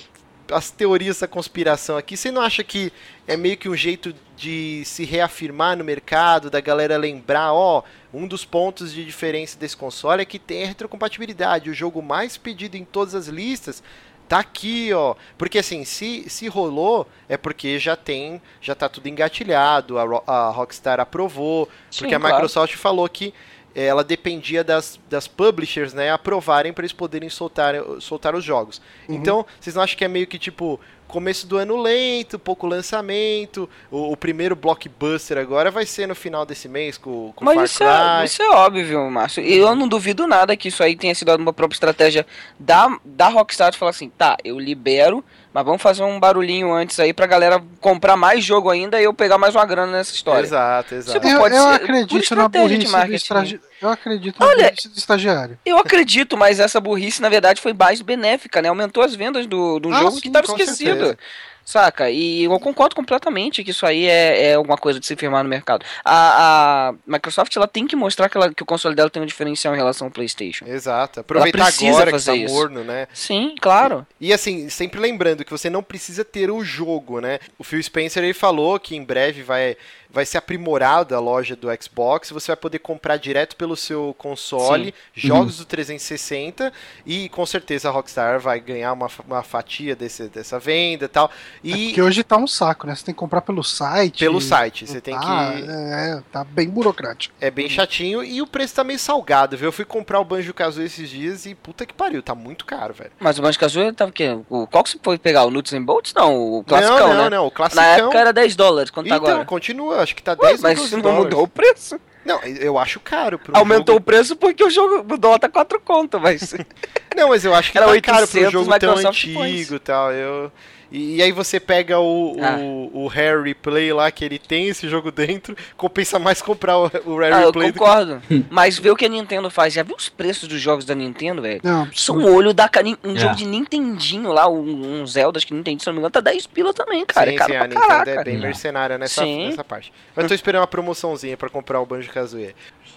as teorias da conspiração aqui, você não acha que é meio que um jeito de se reafirmar no mercado, da galera lembrar, ó, um dos pontos de diferença desse console é que tem a retrocompatibilidade, o jogo mais pedido em todas as listas tá aqui, ó. Porque assim, se, se rolou, é porque já tem, já tá tudo engatilhado, a, a Rockstar aprovou, Sim, porque a claro. Microsoft falou que eh, ela dependia das, das publishers, né, aprovarem para eles poderem soltar, soltar os jogos. Uhum. Então, vocês não acham que é meio que tipo começo do ano lento, pouco lançamento, o, o primeiro blockbuster agora vai ser no final desse mês com, com Far Mas isso Cry. é, isso é óbvio, Márcio. E eu não duvido nada que isso aí tenha sido uma própria estratégia da, da Rockstar de falar assim, tá, eu libero, mas vamos fazer um barulhinho antes aí pra galera comprar mais jogo ainda e eu pegar mais uma grana nessa história. Exato, exato. Tipo, Eu, pode eu acredito na burrice do marketing. Eu acredito na Olha- burrice do estagiário. Eu acredito, mas essa burrice, na verdade, foi mais benéfica, né? Aumentou as vendas do, do Ah, jogo sim, que estava esquecido. certeza. Saca? E eu concordo completamente que isso aí é, é alguma coisa de se firmar no mercado. A, a Microsoft ela tem que mostrar que, ela- que o console dela tem um diferencial em relação ao PlayStation. Exato. Aproveitar agora que fazer tá isso. morno, né? Sim, claro. E assim, sempre lembrando que você não precisa ter o jogo, né? O Phil Spencer ele falou que em breve vai, vai ser aprimorado a loja do Xbox, você vai poder comprar direto pelo seu console Sim. jogos do 360 e com certeza a Rockstar vai ganhar uma, uma fatia desse, dessa venda e tal. É E porque hoje tá um saco, né? Você tem que comprar pelo site. pelo site, você tem Ah, que É, tá bem burocrático. é bem chatinho e o preço tá meio salgado, viu? Eu fui comprar o Banjo Kazooie esses dias e puta que pariu, tá muito caro, velho. Mas o Banjo-Kazooie tava o quê? O, qual que você foi pegar? O Nuts and Bolts? Não, o classicão, não, não, né? não, o classicão. Na época era 10 dólares, quanto tá Então, agora? continua, acho que tá Ué, 10 ou mas 12 não dólares. mudou o preço. Não, eu acho caro pro Aumentou jogo. o preço porque o jogo o dólar tá 4 conto, mas... Não, mas eu acho que Era tá caro pro 800, jogo tão Microsoft põe antigo e tal. Eu, E, e aí você pega o, Ah. o, o Rare Replay lá, que ele tem esse jogo dentro, compensa mais comprar o, o Rare Ah, eu Replay do que concordo. Mas vê o que a Nintendo faz. Já viu os preços dos jogos da Nintendo, velho? Não, São o olho da. Um É. jogo de Nintendinho lá, um, um Zelda, acho que Nintendo, se não me engano, tá 10 pila também, cara. sim, é caro sim, pra a Nintendo caraca. é bem mercenária nessa, Sim. nessa parte. Mas eu tô esperando uma promoçãozinha pra comprar o Banjo-Kazooie.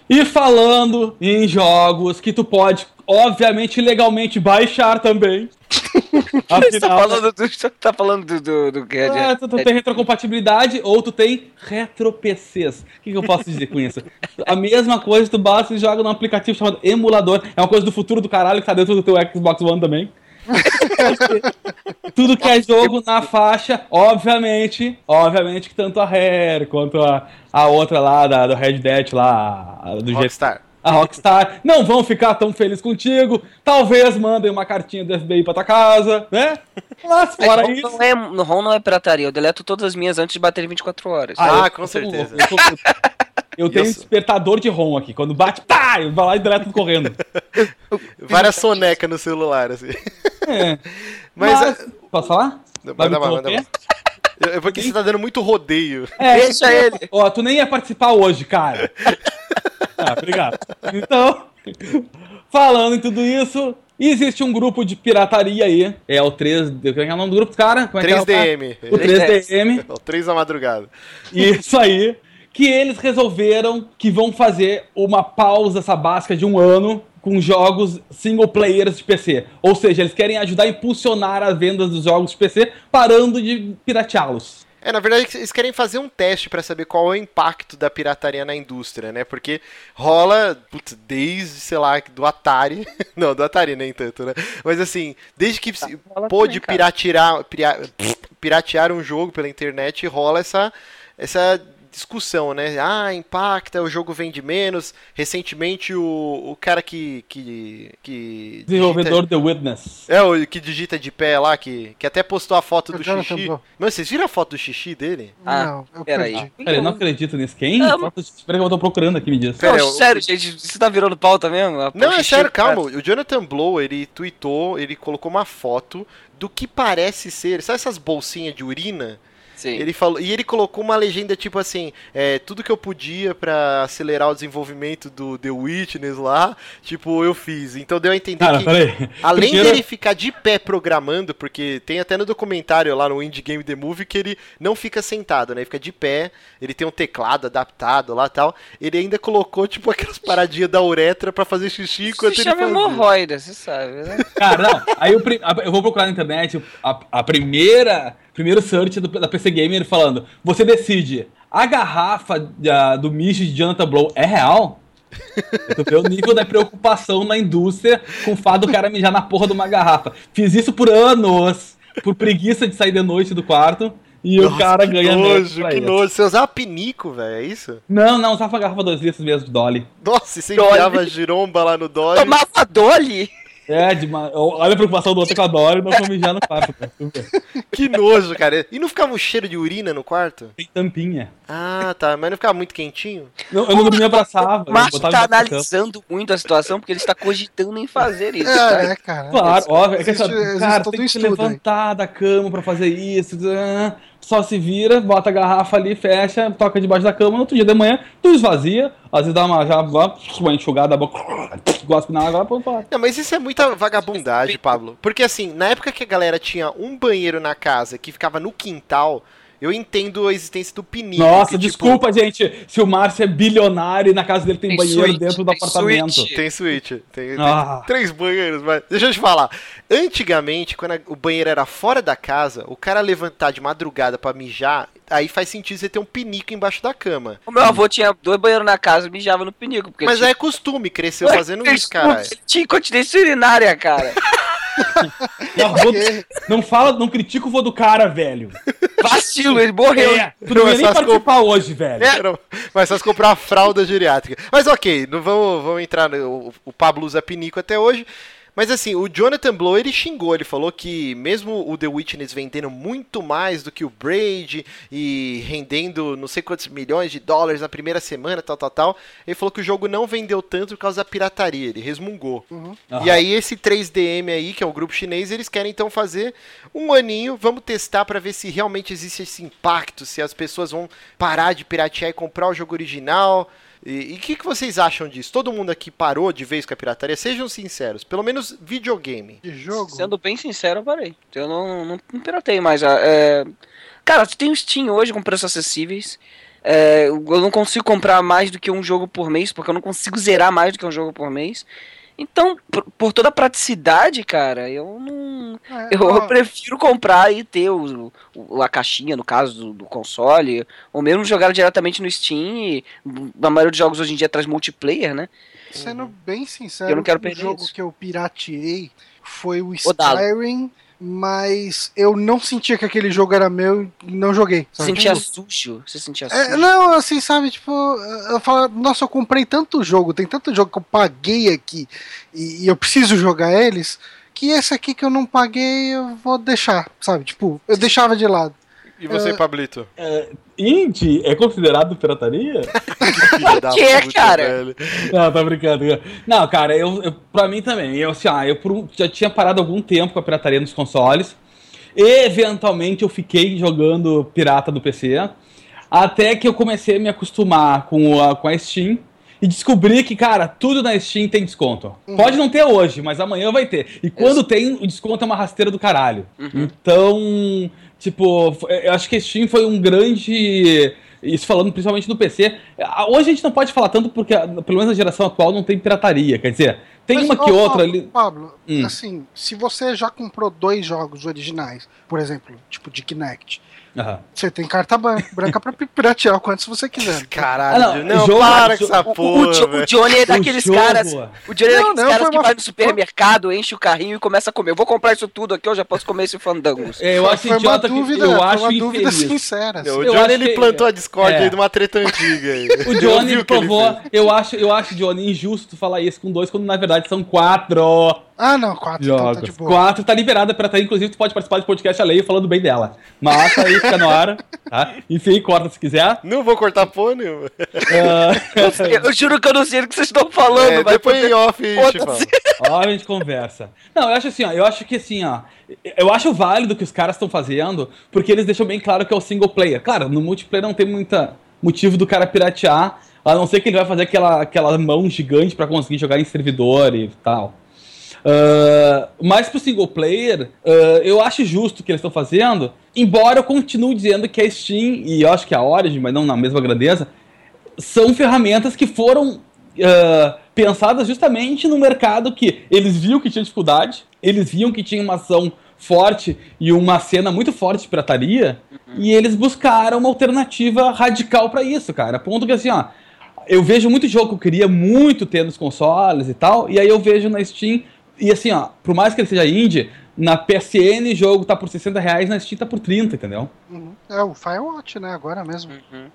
E falando em jogos que tu pode, obviamente, legalmente baixar também. Você tá falando do, você tá falando do, do, do que é Ah, tu, tu tem retrocompatibilidade ou tu tem retro-PCs. O que, que eu posso dizer com isso? A mesma coisa, tu basta e joga num aplicativo chamado emulador. É uma coisa do futuro do caralho que tá dentro do teu Xbox One também. Tudo que é jogo na faixa, obviamente, obviamente que tanto a Rare quanto a, a outra lá da, do Red Dead lá, a- do G- Rockstar. a Rockstar, não vão ficar tão felizes contigo. Talvez mandem uma cartinha do FBI pra tua casa, né? Mas Mas fora isso. não é, no ROM não é pirataria, eu deleto todas as minhas antes de bater 24 horas. Ah, eu- com eu certeza. Eu, sou- eu tenho Isso. despertador de ROM aqui. Quando bate, pá, eu vou lá e tudo correndo. Várias sonecas no celular, assim. É. Mas, Mas, é- posso falar? Vai Manda manda lá. Eu- Porque você tá dando muito rodeio. É, Deixa ele. Ó, tu nem ia participar hoje, cara. ah, obrigado. Então, falando em tudo isso, existe um grupo de pirataria aí. É o 3. Como é que é o nome do grupo, cara? Como é que é o cara? 3DM. O 3DM. O 3 da madrugada. Isso aí. Que eles resolveram que vão fazer uma pausa sabática de um ano com jogos single players de PC. Ou seja, eles querem ajudar a impulsionar as vendas dos jogos de PC, parando de pirateá-los. É, na verdade, eles querem fazer um teste pra saber qual é o impacto da pirataria na indústria, né? Porque rola, putz, desde, sei lá, do Atari. Não, do Atari nem tanto, né? Mas assim, desde que se rola pôde piratear, pira- piratear um jogo pela internet, rola essa, essa discussão, né? Ah, impacta, o jogo vende menos. Recentemente, o, o cara que. que, que Desenvolvedor The Witness. É, o que digita de pé lá, que, que até postou a foto do xixi. Blow. Mano, vocês viram a foto do xixi dele? Ah, não, eu peraí. perdi. Pera, eu não acredito nisso. Quem? Ah, Espera que eu tô procurando aqui, me diz. Pera, Não, eu- sério, gente, você tá virando pauta mesmo? Ah, Não, é sério, cara. calma. O Jonathan Blow, ele tweetou, ele colocou uma foto do que parece ser. Sabe essas bolsinhas de urina? Sim. Ele falou, e ele colocou uma legenda tipo assim: é, tudo que eu podia pra acelerar o desenvolvimento do The Witness lá, tipo, eu fiz. Então deu a entender Cara, que. peraí. Além Primeiro- dele ficar de pé programando, porque tem até no documentário lá no Indie Game The Movie que ele não fica sentado, né? Ele fica de pé, ele tem um teclado adaptado lá e tal. Ele ainda colocou, tipo, aquelas paradinhas da uretra pra fazer xixi Isso enquanto se ele chama fazia. hemorroida, você sabe, né? Cara, não. Aí eu, eu vou procurar na internet a, a primeira. Primeiro search do- da PC Gamer falando: você decide, a garrafa da- do mijo de Jonathan Blow é real? Tu vê o nível da preocupação na indústria com o fato do cara mijar na porra de uma garrafa. Fiz isso por anos, por preguiça de sair de noite do quarto, e o Nossa, cara que ganha nojo, que isso. nojo. Você usava pinico, velho, é isso? Não, não, usava a garrafa 2 litros mesmo de Dolly. Nossa, e você Dolly. enfiava giromba lá no Dolly. Tomava Dolly! É, de ma- olha a preocupação do outro com a Dolly, não vou mijar no quarto. cara. Que nojo, cara. E não ficava um cheiro de urina no quarto? Tem tampinha. Ah, tá. Mas não ficava muito quentinho? Não, eu não dormia abraçava. O Márcio tá analisando muito a situação porque ele está cogitando em fazer isso. É, tá? é, cara. Claro, óbvio. É que, Existe- essa- existe cara, tem que se estudo aí. levantar da cama pra fazer isso. Só se vira, bota a garrafa ali, fecha, toca debaixo da cama. No outro dia de manhã, tu esvazia. Às vezes dá uma, já, uma enxugada, gospe na água, pô, pô. Não, mas isso é muita vagabundagem, Pablo. Porque assim, na época que a galera tinha um banheiro na casa que ficava no quintal, eu entendo a existência do pinico. Nossa, que, tipo, desculpa, gente, se o Márcio é bilionário e na casa dele tem, Tem banheiro suíte, dentro do tem apartamento. suíte. Tem suíte. Tem, tem Ah. três banheiros, mas. Deixa eu te falar. Antigamente, quando a- o banheiro era fora da casa, o cara levantar de madrugada pra mijar, aí faz sentido você ter um pinico embaixo da cama. O meu avô tinha dois banheiros na casa e mijava no pinico. Porque Mas tinha... é costume, cresceu fazendo isso. Ele tinha incontinência urinária, cara. Não, vou- não fala, não critica o vô do cara, velho. Vacilo, ele morreu. É, tu não ia nem Começar a participar hoje, velho. Era mais fácil comprar uma fralda geriátrica. Mas ok, não vamos, vamos entrar. No, o, o Pablo usa pinico até hoje. Mas assim, o Jonathan Blow ele xingou, ele falou que mesmo o The Witness vendendo muito mais do que o Braid e rendendo não sei quantos milhões de dólares na primeira semana, tal, tal, tal, ele falou que o jogo não vendeu tanto por causa da pirataria, ele resmungou. Uhum. E aí esse 3DM aí, que é o grupo chinês, eles querem então fazer um aninho, vamos testar para ver se realmente existe esse impacto, se as pessoas vão parar de piratear e comprar o jogo original. E o que, que vocês acham disso? Todo mundo aqui parou de vez com a pirataria? Sejam sinceros, pelo menos videogame. De jogo. Sendo bem sincero, eu parei. Eu não, não, não piratei mais. É... Cara, tem o Steam hoje com preços acessíveis. É, eu não consigo comprar mais do que um jogo por mês, porque eu não consigo zerar mais do que um jogo por mês. Então, por, por toda a praticidade, cara, eu não. É, Eu, ó, prefiro comprar e ter o, o- a caixinha, no caso do, do console, ou mesmo jogar diretamente no Steam. E, na maioria dos jogos hoje em dia traz multiplayer, né? Sendo bem sincero, Eu não quero o jogo isso. que eu pirateei foi o. Skyrim, mas eu não sentia que aquele jogo era meu e não joguei. Você sabe? sentia Tipo, sujo? Você sentia é, sujo? não, assim, sabe, tipo, eu falo, nossa, eu comprei tanto jogo, tem tanto jogo que eu paguei aqui e, e eu preciso jogar eles, que esse aqui que eu não paguei eu vou deixar, sabe? Tipo, eu deixava de lado. E você, É. Pablito? Indie é considerado pirataria? Da que, puta, cara? velho. Não, tá brincando. Não, cara, eu, eu, pra mim também. Eu, assim, ah, eu por já tinha parado algum tempo com a pirataria nos consoles. Eventualmente eu fiquei jogando pirata do PC. Até que eu comecei a me acostumar com a, com a Steam. E descobri que, cara, tudo na Steam tem desconto. Pode não ter hoje, mas amanhã vai ter. E quando tem, o desconto é uma rasteira do caralho. Então, tipo, eu acho que Steam foi um grande. Isso falando principalmente do PC. Ah, Hoje a gente não pode falar tanto porque, pelo menos na geração atual, não tem pirataria. Quer dizer, tem Mas, uma que ó, outra Pablo, ali. Pablo, Hum. assim, se você já comprou dois jogos originais, por exemplo, tipo de Kinect, Aham. você tem carta branca pra pi- piratear quantos você quiser. Caralho, Ah, não, não, jogo- para com essa O, o, porra, Jo- o velho. Johnny é daqueles jogo- caras. O Johnny é Não, daqueles não, caras foi que uma- vai no supermercado, enche o carrinho e começa a comer. Eu vou comprar isso tudo aqui, eu já posso comer esse fandangos. É, Eu acho foi uma dúvida, eu acho uma dúvida sincera. assim. O Johnny ele que- plantou a Discord é. aí de uma treta antiga aí. O Eu Johnny o provou. Eu acho, eu acho, Johnny, injusto tu falar isso com dois, quando na verdade são quatro Ah, não, quatro, então tá de boa. quatro tá liberada pra estar, inclusive tu pode participar do podcast alheio falando bem dela. Mas aí fica na hora, tá? Enfim, corta se quiser. Não vou cortar porra nenhuma. Ah, Eu juro que eu não sei do que vocês estão falando, É, mas depois em off. Foda-se. Ó, a gente conversa. Não, eu acho assim, ó, eu acho que assim, ó, eu acho válido o que os caras estão fazendo, porque eles deixam bem claro que é o single player. Claro, no multiplayer não tem muita motivo do cara piratear, a não ser que ele vai fazer aquela, aquela mão gigante pra conseguir jogar em servidor e tal. Ah, mas pro single player, ah, eu acho justo o que eles estão fazendo, embora eu continue dizendo que a Steam, e eu acho que a Origin, mas não na mesma grandeza, são ferramentas que foram ah, pensadas justamente no mercado que eles viam que tinha dificuldade, eles viam que tinha uma ação forte e uma cena muito forte de pirataria, e eles buscaram uma alternativa radical pra isso, cara. Ponto que assim, ó, eu vejo muito jogo que eu queria muito ter nos consoles e tal, e aí eu vejo na Steam, e assim, ó, por mais que ele seja indie, na PSN o jogo tá por 60 reais, na Steam tá por 30, entendeu? Uhum. É o Firewatch, né? Agora mesmo. Uhum.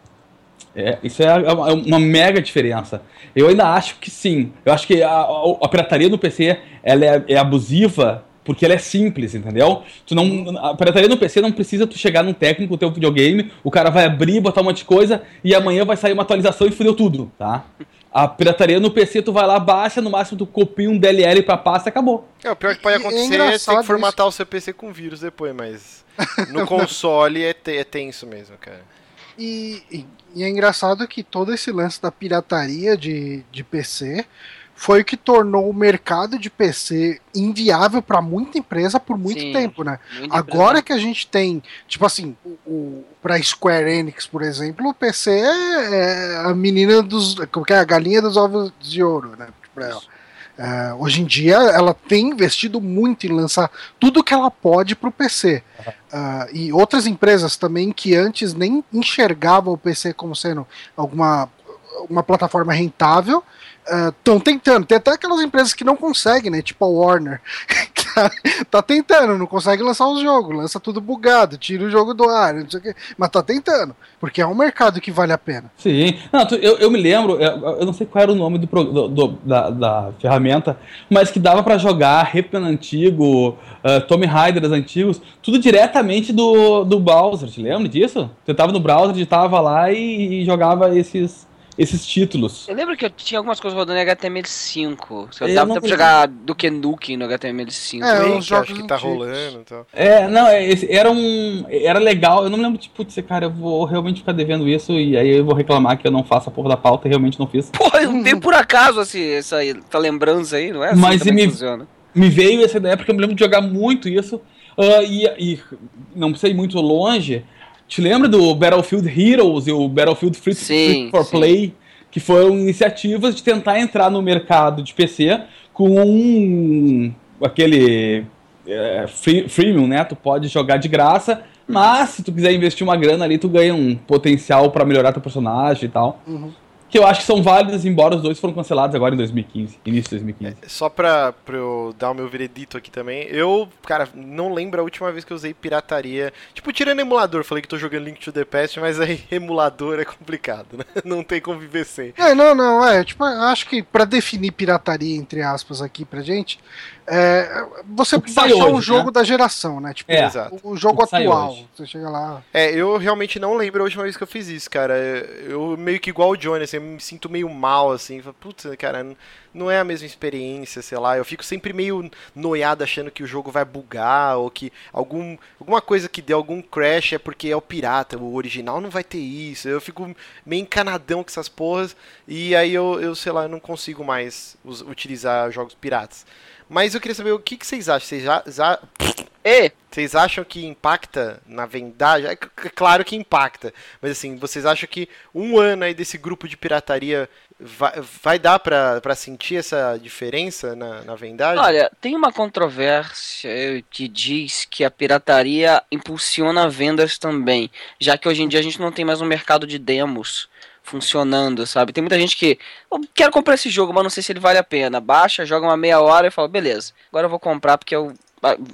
É, isso é é uma, é uma mega diferença. Eu ainda acho que sim. Eu acho que a, a- a pirataria no PC ela é, é abusiva porque ela é simples, entendeu? Tu não, a pirataria no PC não precisa tu chegar num técnico do teu videogame, o cara vai abrir, botar um monte de coisa e amanhã vai sair uma atualização e fudeu tudo, tá? A pirataria no PC tu vai lá, baixa, no máximo tu copia um DLL pra pasta e acabou. É, o pior que pode é acontecer é, tem que formatar o seu PC com vírus depois, mas no console é, te- é tenso mesmo, cara. E, e- e é engraçado que todo esse lance da pirataria de, de PC foi o que tornou o mercado de PC inviável para muita empresa por muito Sim. tempo, né? Agora que a gente tem, tipo assim, o, o, pra Square Enix, por exemplo, o PC é, é a menina dos. Como que é? A galinha dos ovos de ouro, né? É, hoje em dia ela tem investido muito em lançar tudo que ela pode para o PC. Ah, e outras empresas também que antes nem enxergavam o PC como sendo alguma uma plataforma rentável estão tentando. Tem até aquelas empresas que não conseguem, né? Tipo a Warner, tá, tá tentando, não consegue lançar os jogos, lança tudo bugado, tira o jogo do ar, não sei o quê, mas tá tentando, porque é um mercado que vale a pena. Sim. Não, tu- eu, eu me lembro, eu, eu não sei qual era o nome do, do- do- da, da ferramenta, mas que dava pra jogar Rayman antigo, uh, Tomb Raiders antigos, tudo diretamente do, do browser, te lembra disso? Você tava no browser, digitava lá e, e jogava esses, esses títulos. Eu lembro que eu tinha algumas coisas rodando em HTML5. Só Eu dava não pra jogar Duke Nukem no HTML5. É, os jogos acho que tá rolando e tal. É, não, é, era um. Era legal, eu não me lembro, tipo, de cara, eu vou realmente ficar devendo isso e aí eu vou reclamar que eu não faço a porra da pauta e realmente não fiz. Porra, eu dei por acaso assim, essa, essa lembrança aí, não é assim Mas e me- funciona. me veio essa ideia porque eu me lembro de jogar muito isso ah, e, e não sei muito longe. Te lembra do Battlefield Heroes e o Battlefield Free, Sim, Free for sim. Play? Que foram iniciativas de tentar entrar no mercado de PC com um. aquele. é, free, freemium, né? Tu pode jogar de graça, mas se tu quiser investir uma grana ali, tu ganha um potencial pra melhorar teu personagem e tal. Uhum. Que eu acho que são válidos, embora os dois foram cancelados agora em 2015, início de 2015. Só pra, pra eu dar o meu veredito aqui também, eu, cara, não lembro a última vez que eu usei pirataria. Tipo, tirando emulador, falei que tô jogando Link to the Past, mas aí emulador é complicado, né? Não tem como viver sem. É, não, não, é, tipo, acho que pra definir pirataria, entre aspas, aqui pra gente, é, você O baixar um hoje, jogo né? da geração, né? Tipo, É. O, o jogo O atual. Você chega lá. É, eu realmente não lembro a última vez que eu fiz isso, cara. Eu meio que igual o Johnny, assim, eu me sinto meio mal, assim. Putz, cara, não é a mesma experiência, sei lá. Eu fico sempre meio noiado achando que o jogo vai bugar ou que algum, alguma coisa que dê algum crash é porque é o pirata. O original não vai ter isso. Eu fico meio encanadão com essas porras e aí eu, eu sei lá, eu não consigo mais utilizar jogos piratas. Mas eu queria saber o que, que vocês acham. Vocês já, já, E, vocês acham que impacta na vendagem? É c- claro que impacta, mas assim, vocês acham que um ano aí desse grupo de pirataria vai, vai dar pra, pra sentir essa diferença na, na vendagem? olha, tem uma controvérsia que diz que a pirataria impulsiona vendas também, já que hoje em dia a gente não tem mais um mercado de demos funcionando, sabe? Tem muita gente que eu quero comprar esse jogo, mas não sei se ele vale a pena. Baixa, joga uma meia hora e fala, beleza, agora eu vou comprar porque eu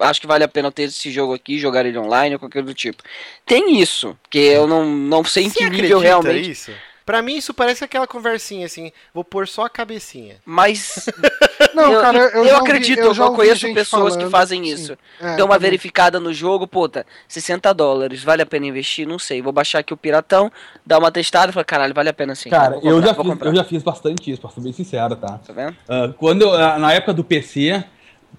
acho que vale a pena eu ter esse jogo aqui, jogar ele online ou qualquer do tipo. Tem isso, que eu não, não sei em Você que nível realmente. isso? Pra mim isso parece aquela conversinha assim, vou pôr só a cabecinha. Mas Não, eu, cara, eu, eu já acredito, ouvi, eu, já ouvi conheço pessoas que falando, fazem sim. isso. É, Dão uma também. verificada no jogo, puta, 60 dólares, vale a pena investir? Não sei, vou baixar aqui o Piratão, dar uma testada e falar, caralho, vale a pena sim. Cara, vou eu, comprar, já fiz, comprar. eu já fiz bastante isso, pra ser bem sincero, tá? Tá vendo? Ah, quando eu, ah, na época do PC,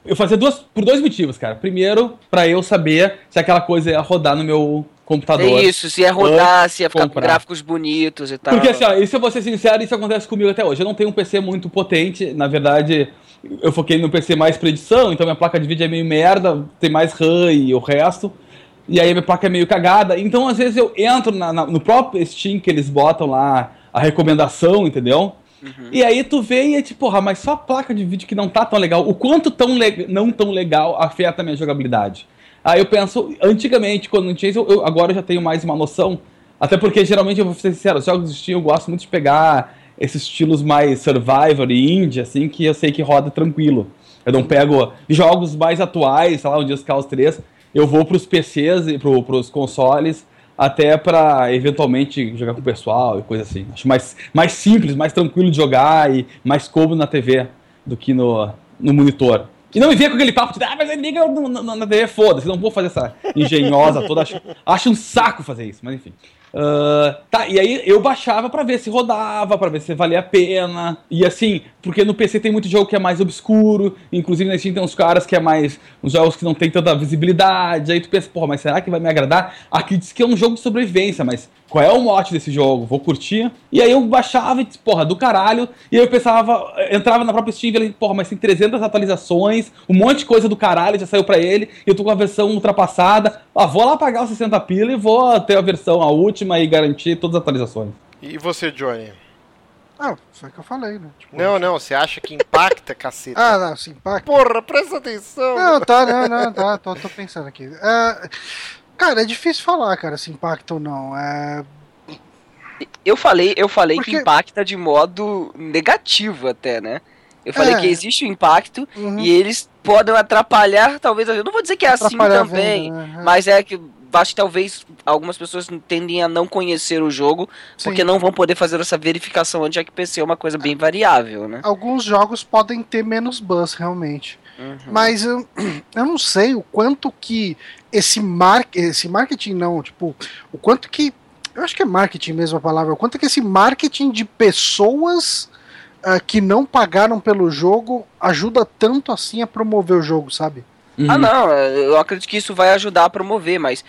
eu fazia duas, por dois motivos, cara. Primeiro, pra eu saber se aquela coisa ia rodar no meu computador. É isso, se ia rodar, se ia ficar com comprar. gráficos bonitos e tal. Porque assim, ó, e se eu vou ser sincero, isso acontece comigo até hoje. Eu não tenho um PC muito potente, na verdade, eu foquei no PC mais pra edição, então minha placa de vídeo é meio merda, tem mais RAM e o resto. E aí minha placa é meio cagada. Então, às vezes, eu entro na- na- no próprio Steam que eles botam lá a recomendação, entendeu? E aí tu vê e é tipo, porra, mas só a placa de vídeo que não tá tão legal. O quanto tão le- não tão legal afeta a minha jogabilidade. Aí eu penso, antigamente, quando não tinha isso, eu, agora eu já tenho mais uma noção. Até porque geralmente, eu vou ser sincero, os jogos de Steam eu gosto muito de pegar esses estilos mais survivor e indie, assim, que eu sei que roda tranquilo. Eu não pego jogos mais atuais, sei lá, um Just Cause 3, eu vou pros PCs e pro, pros consoles, até pra eventualmente jogar com o pessoal e coisa assim. Acho mais, mais simples, mais tranquilo de jogar e mais cômodo na TV do que no, no monitor. E não me venha com aquele papo de, ah, mas liga no- no- na TV, foda-se, não vou fazer essa engenhosa toda. Acho, acho um saco fazer isso, mas enfim. Ah, tá, e aí eu baixava pra ver se rodava, pra ver se valia a pena. E assim, porque no PC tem muito jogo que é mais obscuro, inclusive na Steam tem uns caras que é mais. uns jogos que não tem tanta visibilidade. Aí tu pensa, porra, mas será que vai me agradar? Aqui diz que é um jogo de sobrevivência, mas qual é o mote desse jogo? Vou curtir. E aí eu baixava e, disse, porra, do caralho. E aí eu pensava, entrava na própria Steam e falei, porra, mas tem 300 atualizações, um monte de coisa do caralho já saiu pra ele. E eu tô com a versão ultrapassada. Ah, vou lá pagar os 60 pila e vou ter a versão, a última, e garantir todas as atualizações. E você, Johnny? Ah, foi o que eu falei, né? Tipo, Não, não, você acha que impacta, caceta? Ah, não, sim, impacta. Porra, presta atenção! Não, tá, não, não, tá, tô, tô pensando aqui. É, cara, é difícil falar, cara, se impacta ou não. É, Eu falei, eu falei Porque- que impacta de modo negativo até, né? Eu falei É. que existe o impacto uhum. e eles podem atrapalhar, talvez. Eu não vou dizer que é assim Atrapalhar também, venda, né? mas é que acho que talvez algumas pessoas tendem a não conhecer o jogo, Sim. porque não vão poder fazer essa verificação antes, já que PC é uma coisa bem variável, né? Alguns jogos podem ter menos buzz, realmente. Uhum. Mas eu, eu não sei o quanto que esse, mar, esse marketing não, tipo, o quanto que. Eu acho que é marketing mesmo a palavra. O quanto que esse marketing de pessoas ah, que não pagaram pelo jogo ajuda tanto assim a promover o jogo, sabe? Uhum. Ah, não, eu acredito que isso vai ajudar a promover, mas.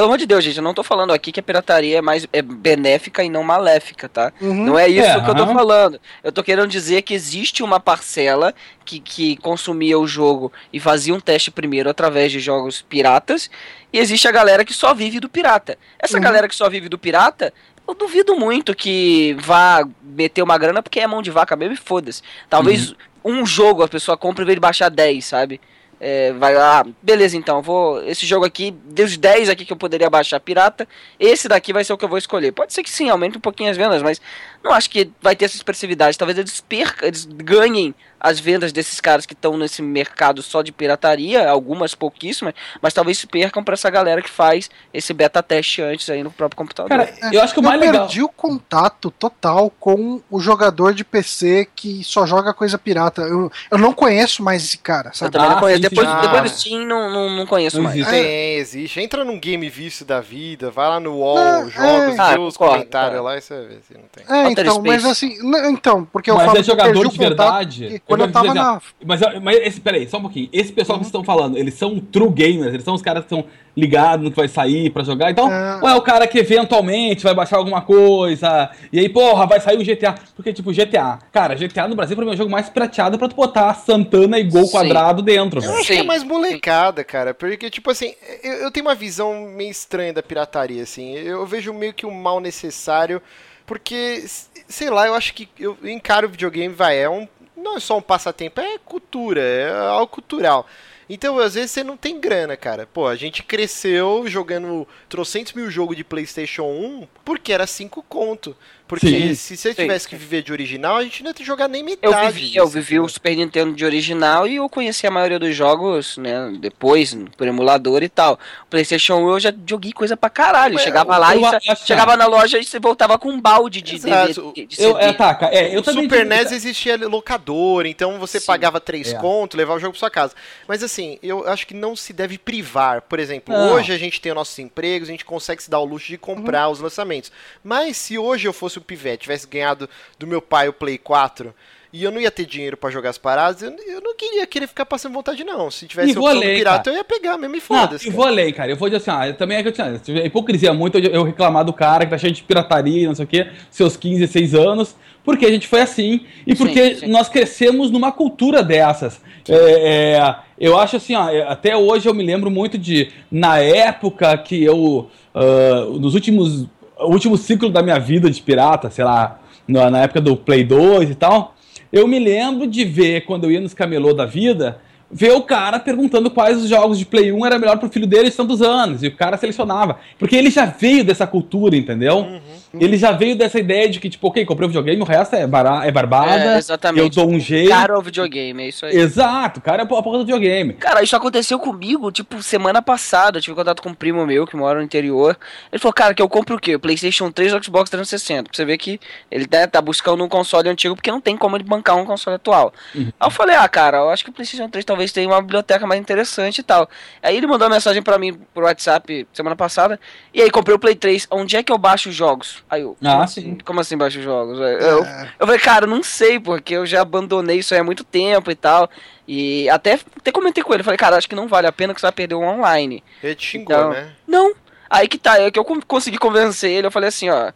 Pelo amor de Deus, gente, eu não tô falando aqui que a pirataria é mais é benéfica e não maléfica, tá? Uhum. Não é isso É, que eu tô falando. Eu tô querendo dizer que existe uma parcela que, que consumia o jogo e fazia um teste primeiro através de jogos piratas, e existe a galera que só vive do pirata. Essa Uhum. galera que só vive do pirata, eu duvido muito que vá meter uma grana porque é mão de vaca mesmo e foda-se. Talvez um jogo a pessoa compra e de baixar 10, sabe? É, vai lá, beleza então, vou. Esse jogo aqui, dos 10 aqui que eu poderia baixar pirata, esse daqui vai ser o que eu vou escolher. Pode ser que sim, aumente um pouquinho as vendas, mas não acho que vai ter essa expressividade. Talvez eles percam, eles ganhem as vendas desses caras que estão nesse mercado só de pirataria, algumas pouquíssimas, mas talvez percam pra essa galera que faz esse beta teste antes aí no próprio computador. Cara, eu acho que o eu mais legal. perdi o contato total com o jogador de PC que só joga coisa pirata. Eu, eu não conheço mais esse cara, eu sabe? também Ah, não conheço. sim, depois, sim. depois Ah. do Steam, não, não, não conheço Não mais. existe. Tem, existe. Entra num Game Vício da vida, vai lá no UOL, Ah, jogos, é. Ah, vê os concordo, comentários é. lá e você ver se não tem. É, então, mas assim, então, porque eu Mas falo é que eu jogador perdi de verdade. que Eu quando eu quero tava dizer, na. Mas, mas esse, peraí, só um pouquinho. Esse pessoal Uhum. que vocês estão falando, eles são true gamers, eles são os caras que estão ligados no que vai sair pra jogar. Então, É. ou é o cara que eventualmente vai baixar alguma coisa, e aí, porra, vai sair o GTA. Porque, tipo, GTA. Cara, GTA no Brasil pra mim é o jogo mais prateado pra tu botar Santana e gol Sim. quadrado dentro, Eu acho que é mais molecada, cara. Porque, tipo assim, eu, eu tenho uma visão meio estranha da pirataria, assim. Eu vejo meio que um mal necessário. Porque, sei lá, eu acho que eu encaro o videogame, vai, é um. Não é só um passatempo, é cultura, é algo cultural. Então, às vezes, você não tem grana, cara. Pô, a gente cresceu jogando trocentos mil jogos de PlayStation 1 porque era 5 conto. Porque Sim. se você Sim, tivesse que viver de original, a gente não ia ter jogado nem Eu metade. vivi, eu disso, vivi o? Super Nintendo de original e eu conheci a maioria dos jogos, né, depois, por emulador e tal. PlayStation 1 eu já joguei coisa pra caralho. Chegava lá eu e sa- que- chegava na loja e você voltava com um balde de Exato. DVD. De Eu, é, tá, cara, é, eu o também. Super NES existia locador, então você Sim. pagava 3 É. conto, levava o jogo pra sua casa. Mas assim, eu acho que não se deve privar. Por exemplo, Não. hoje a gente tem os nossos empregos, a gente consegue se dar o luxo de comprar Uhum. os lançamentos. Mas se hoje eu fosse o pivete, tivesse ganhado do meu pai o Play 4 e eu não ia ter dinheiro pra jogar as paradas, eu, eu não queria querer ficar passando vontade, não. Se tivesse E além, pirata, cara. eu ia pegar mesmo e foda-se. vou além, cara. Eu vou dizer assim, ah, também é que eu tinha. É hipocrisia muito eu, eu reclamar do cara que tá cheio de pirataria, não sei o quê, seus 15, 16 anos, porque a gente foi assim e Sim, porque sim. nós crescemos numa cultura dessas. É, é, eu acho assim, ó, é, até hoje eu me lembro muito de, na época que eu, ah, nos últimos, o último ciclo da minha vida de pirata, sei lá, na, época do Play 2 e tal, eu me lembro de ver, quando eu ia nos camelô da vida, ver o cara perguntando quais os jogos de Play 1 era melhor pro filho dele de tantos anos. E o cara selecionava. Porque ele já veio dessa cultura, entendeu? Uhum. Ele já veio dessa ideia de que, tipo, ok, comprei um videogame, o resto é, bara, é barbada. É, exatamente. Eu dou um jeito. Cara, o videogame, é isso aí. Exato, o cara é a porra do videogame. Cara, isso aconteceu comigo, tipo, semana passada. Eu tive contato com um primo meu que mora no interior. Ele falou, cara, que eu compro o quê? O PlayStation 3 ou o Xbox 360. Pra você ver que ele né, tá buscando um console antigo porque não tem como ele bancar um console atual. Aí eu falei, ah, cara, eu acho que o PlayStation 3 talvez tenha uma biblioteca mais interessante e tal. Aí ele mandou uma mensagem pra mim pro WhatsApp semana passada. E aí, comprei o Play 3. Onde é que eu baixo os jogos? Aí eu, Ah, como sim. assim? Como assim baixo os jogos? Eu, É, eu falei, cara, não sei, porque eu já abandonei isso aí há muito tempo e tal. E até, até comentei com ele, falei, cara, acho que não vale a pena que você vai perder o online. Ele te xingou, Então, né? Não. Aí que tá, é que eu con- consegui convencer ele, eu falei assim, ó.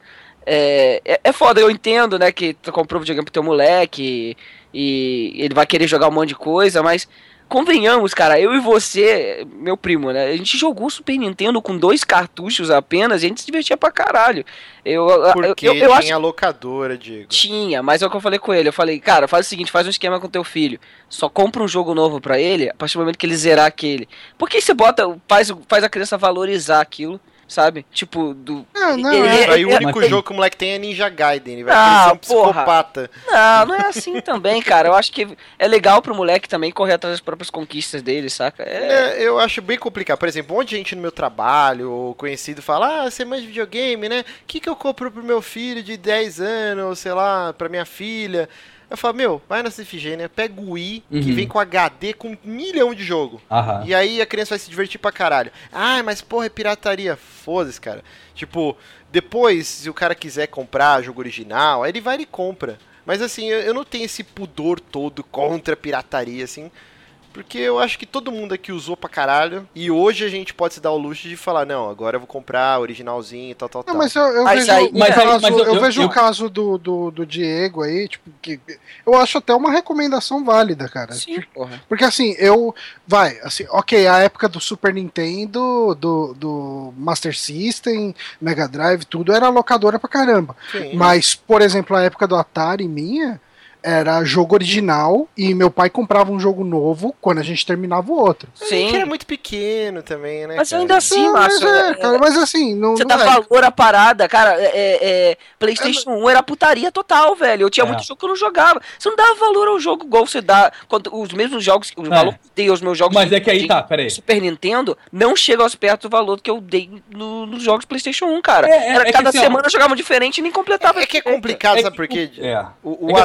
É, é, é foda, eu entendo, né, que tu comprou videogame pro teu moleque e ele vai querer jogar um monte de coisa, mas convenhamos, cara, eu e você, meu primo, né, a gente jogou Super Nintendo com dois cartuchos apenas e a gente se divertia pra caralho. Eu, eu, Porque eu, eu acho tinha locadora, Diego. tinha, mas é o que eu falei com ele. Eu falei, cara, faz o seguinte, faz um esquema com teu filho. Só compra um jogo novo pra ele a partir do momento que ele zerar aquele. Porque você bota, faz, faz a criança valorizar aquilo. Sabe? Tipo, do. É, não, Ele- é- Aí o é- único mas- jogo que o moleque tem é Ninja Gaiden. Ele vai Ah, ser um porra. psicopata. Não, não é assim também, cara. Eu acho que é legal pro moleque também correr atrás das próprias conquistas dele, saca? É. É, eu acho bem complicado. Por exemplo, um monte de gente no meu trabalho ou conhecido fala: Ah, você manja videogame, né? O que, que eu compro pro meu filho de 10 anos, ou sei lá, pra minha filha? Eu falo, meu, vai na Cifigênia, pega o Wii, que Uhum. vem com HD com um milhão de jogo. Aham. E aí a criança vai se divertir pra caralho. Ah, mas porra, é pirataria. Foda-se, cara. Tipo, depois, se o cara quiser comprar jogo original, aí ele vai e compra. Mas assim, eu, eu não tenho esse pudor todo contra a pirataria, assim. Porque eu acho que todo mundo aqui usou pra caralho. E hoje a gente pode se dar o luxo de falar, não, agora eu vou comprar originalzinho e tal, tal, Não, tal. mas eu, eu Mas vejo, aí- o mas caso, mas eu, vejo o caso do, do, do Diego aí, tipo, que eu acho até uma recomendação válida, cara. Sim, porra. Porque assim, eu. Vai, assim, ok, a época do Super Nintendo, do, do Master System, Mega Drive, tudo era locadora pra caramba. Sim. Mas, por exemplo, a época do Atari minha era jogo original e meu pai comprava um jogo novo quando a gente terminava o outro. Que Sim. era muito pequeno também, né? Mas cara? ainda assim, Não, mas Márcio. é, é- cara, mas assim, não, Você não dá é. valor à parada, cara. É, é, é, PlayStation 1 era putaria total, velho. Eu tinha É. muito jogo que eu não jogava. Você não dava valor ao jogo igual você dá. quando- os mesmos jogos, o valor que eu dei aos meus jogos Mas é que aí tá, peraí. Super Nintendo não chega aos perto do valor que eu dei no- nos jogos PlayStation 1, cara. É, é, era é que cada assim, semana eu jogava diferente e nem completava. É que é complicado, É sabe que- por quê? É. O, o é que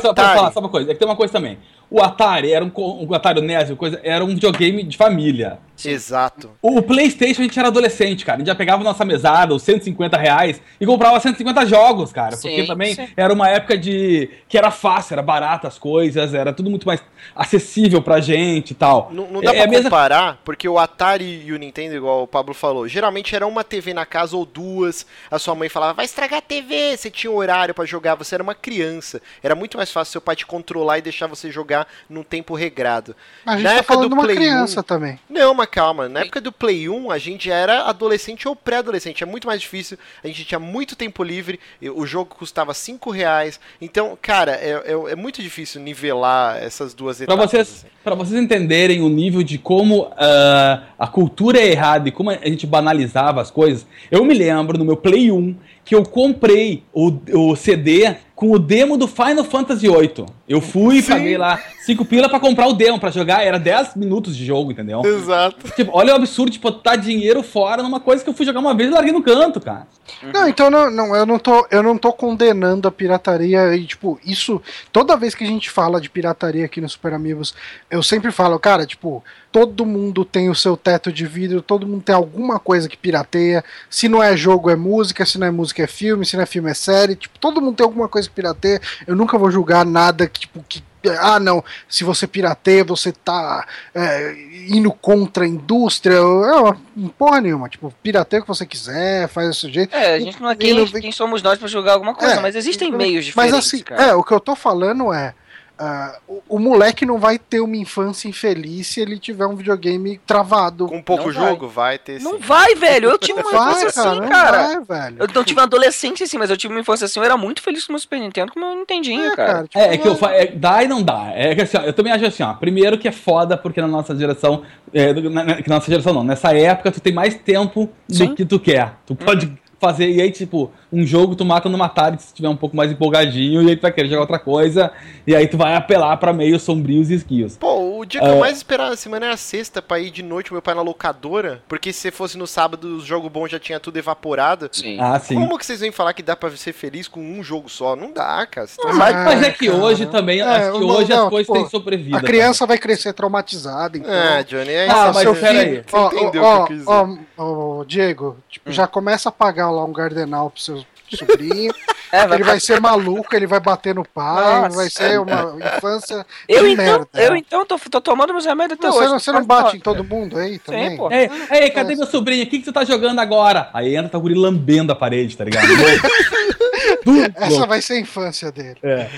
só uma coisa, é que tem uma coisa também. O Atari era um, o Atari NES, coisa, era um videogame de família. Exato. O, o PlayStation a gente era adolescente, cara. A gente já pegava nossa mesada, os 150 reais, e comprava 150 jogos, cara. Porque Sim, também sim. era uma época de. que era fácil, era barato as coisas, era tudo muito mais acessível pra gente e tal. Não, não dá É- pra é a mesma- comparar, porque o Atari e o Nintendo, igual o Pablo falou, geralmente era uma TV na casa ou duas. A sua mãe falava, vai estragar a TV. Você tinha um horário pra jogar, você era uma criança. Era muito mais fácil seu pai te controlar e deixar você jogar num tempo regrado. A gente Na tá época falando do de uma Play criança 1, também. Não, mas calma. Na época do Play 1, a gente já era adolescente ou pré-adolescente. É muito mais difícil. A gente tinha muito tempo livre. e O jogo custava 5 reais. Então, cara, é, é, é muito difícil nivelar essas duas Pra etapas. vocês, assim. pra vocês entenderem o nível de como ah, a cultura é errada e como a gente banalizava as coisas, eu me lembro no meu Play 1 que eu comprei o, o CD com o demo do Final Fantasy VIII. Eu fui e paguei lá 5 pila pra comprar o demo, pra jogar. Era 10 minutos de jogo, entendeu? Exato. Tipo, olha o absurdo de botar dinheiro fora numa coisa que eu fui jogar uma vez e larguei no canto, cara. Não, então não, não, eu não tô, eu não tô condenando a pirataria e tipo, isso toda vez que a gente fala de pirataria aqui no Super Amigos, eu sempre falo, cara, tipo, todo mundo tem o seu teto de vidro, todo mundo tem alguma coisa que pirateia. Se não é jogo é música, se não é música é filme, se não é filme é série, tipo, todo mundo tem alguma coisa que pirateia. Eu nunca vou julgar nada que tipo que ah, não, se você pirateia, você tá é, indo contra a indústria. Eu, porra nenhuma. Tipo, pirateia o que você quiser, faz seu jeito. É, a gente não é quem, quem somos nós pra julgar alguma coisa, É, mas existem mas- meios Mas diferentes, assim, cara. é, o que eu tô falando é. Ah, o, o moleque não vai ter uma infância infeliz se ele tiver um videogame travado. Com pouco Não vai. jogo, vai ter Não sim. vai, velho. Eu tive uma vai, infância cara, assim, não cara. vai, velho. Eu não tive uma adolescência assim, mas eu tive uma infância assim. Eu era muito feliz com o meu Super Nintendo, com o meu Nintendinho, É, cara. cara, tipo, É, é que eu não- fa... é, dá e não dá. É que assim, ó, eu também acho assim, ó. Primeiro que é foda, porque na nossa geração. É, na, na- nossa geração não. Nessa época, tu tem mais tempo Sim. do que tu quer. Tu pode fazer. E aí, tipo, um jogo tu mata numa tarde se tiver um pouco mais empolgadinho, e aí tu vai querer jogar outra coisa. E aí tu vai apelar pra meios sombrios e esquios. Pô, dia que eu mais esperava na semana era sexta pra ir de noite com meu pai na locadora. Porque se fosse no sábado, o jogo bom já tinha tudo evaporado. Sim. Ah, sim. Como que vocês vêm falar que dá pra ser feliz com um jogo só? Não dá, cara. Tá- Mas- Mas é que cara. hoje também, É, acho que não, hoje não, as coisas pô, têm sobrevida. A criança vai crescer traumatizada, então. Ah, Johnny, é Ah, isso. mas seu pera filho. aí. Você Ó, entendeu ó, o que eu quis dizer. ó, ó, Diego, tipo, já começa a pagar lá um gardenal pro seu sobrinho. É, ele vai ser maluco, ele vai bater no pai, Nossa. vai ser uma infância Eu de então, merda. eu então tô, tô tomando meus remédios até Você, hoje. não- você não bate em todo mundo aí também? pô. É, ei, cadê meu sobrinho? O que, que tu tá jogando agora? Aí entra tá o guri lambendo a parede, tá ligado? Essa vai ser a infância dele. É.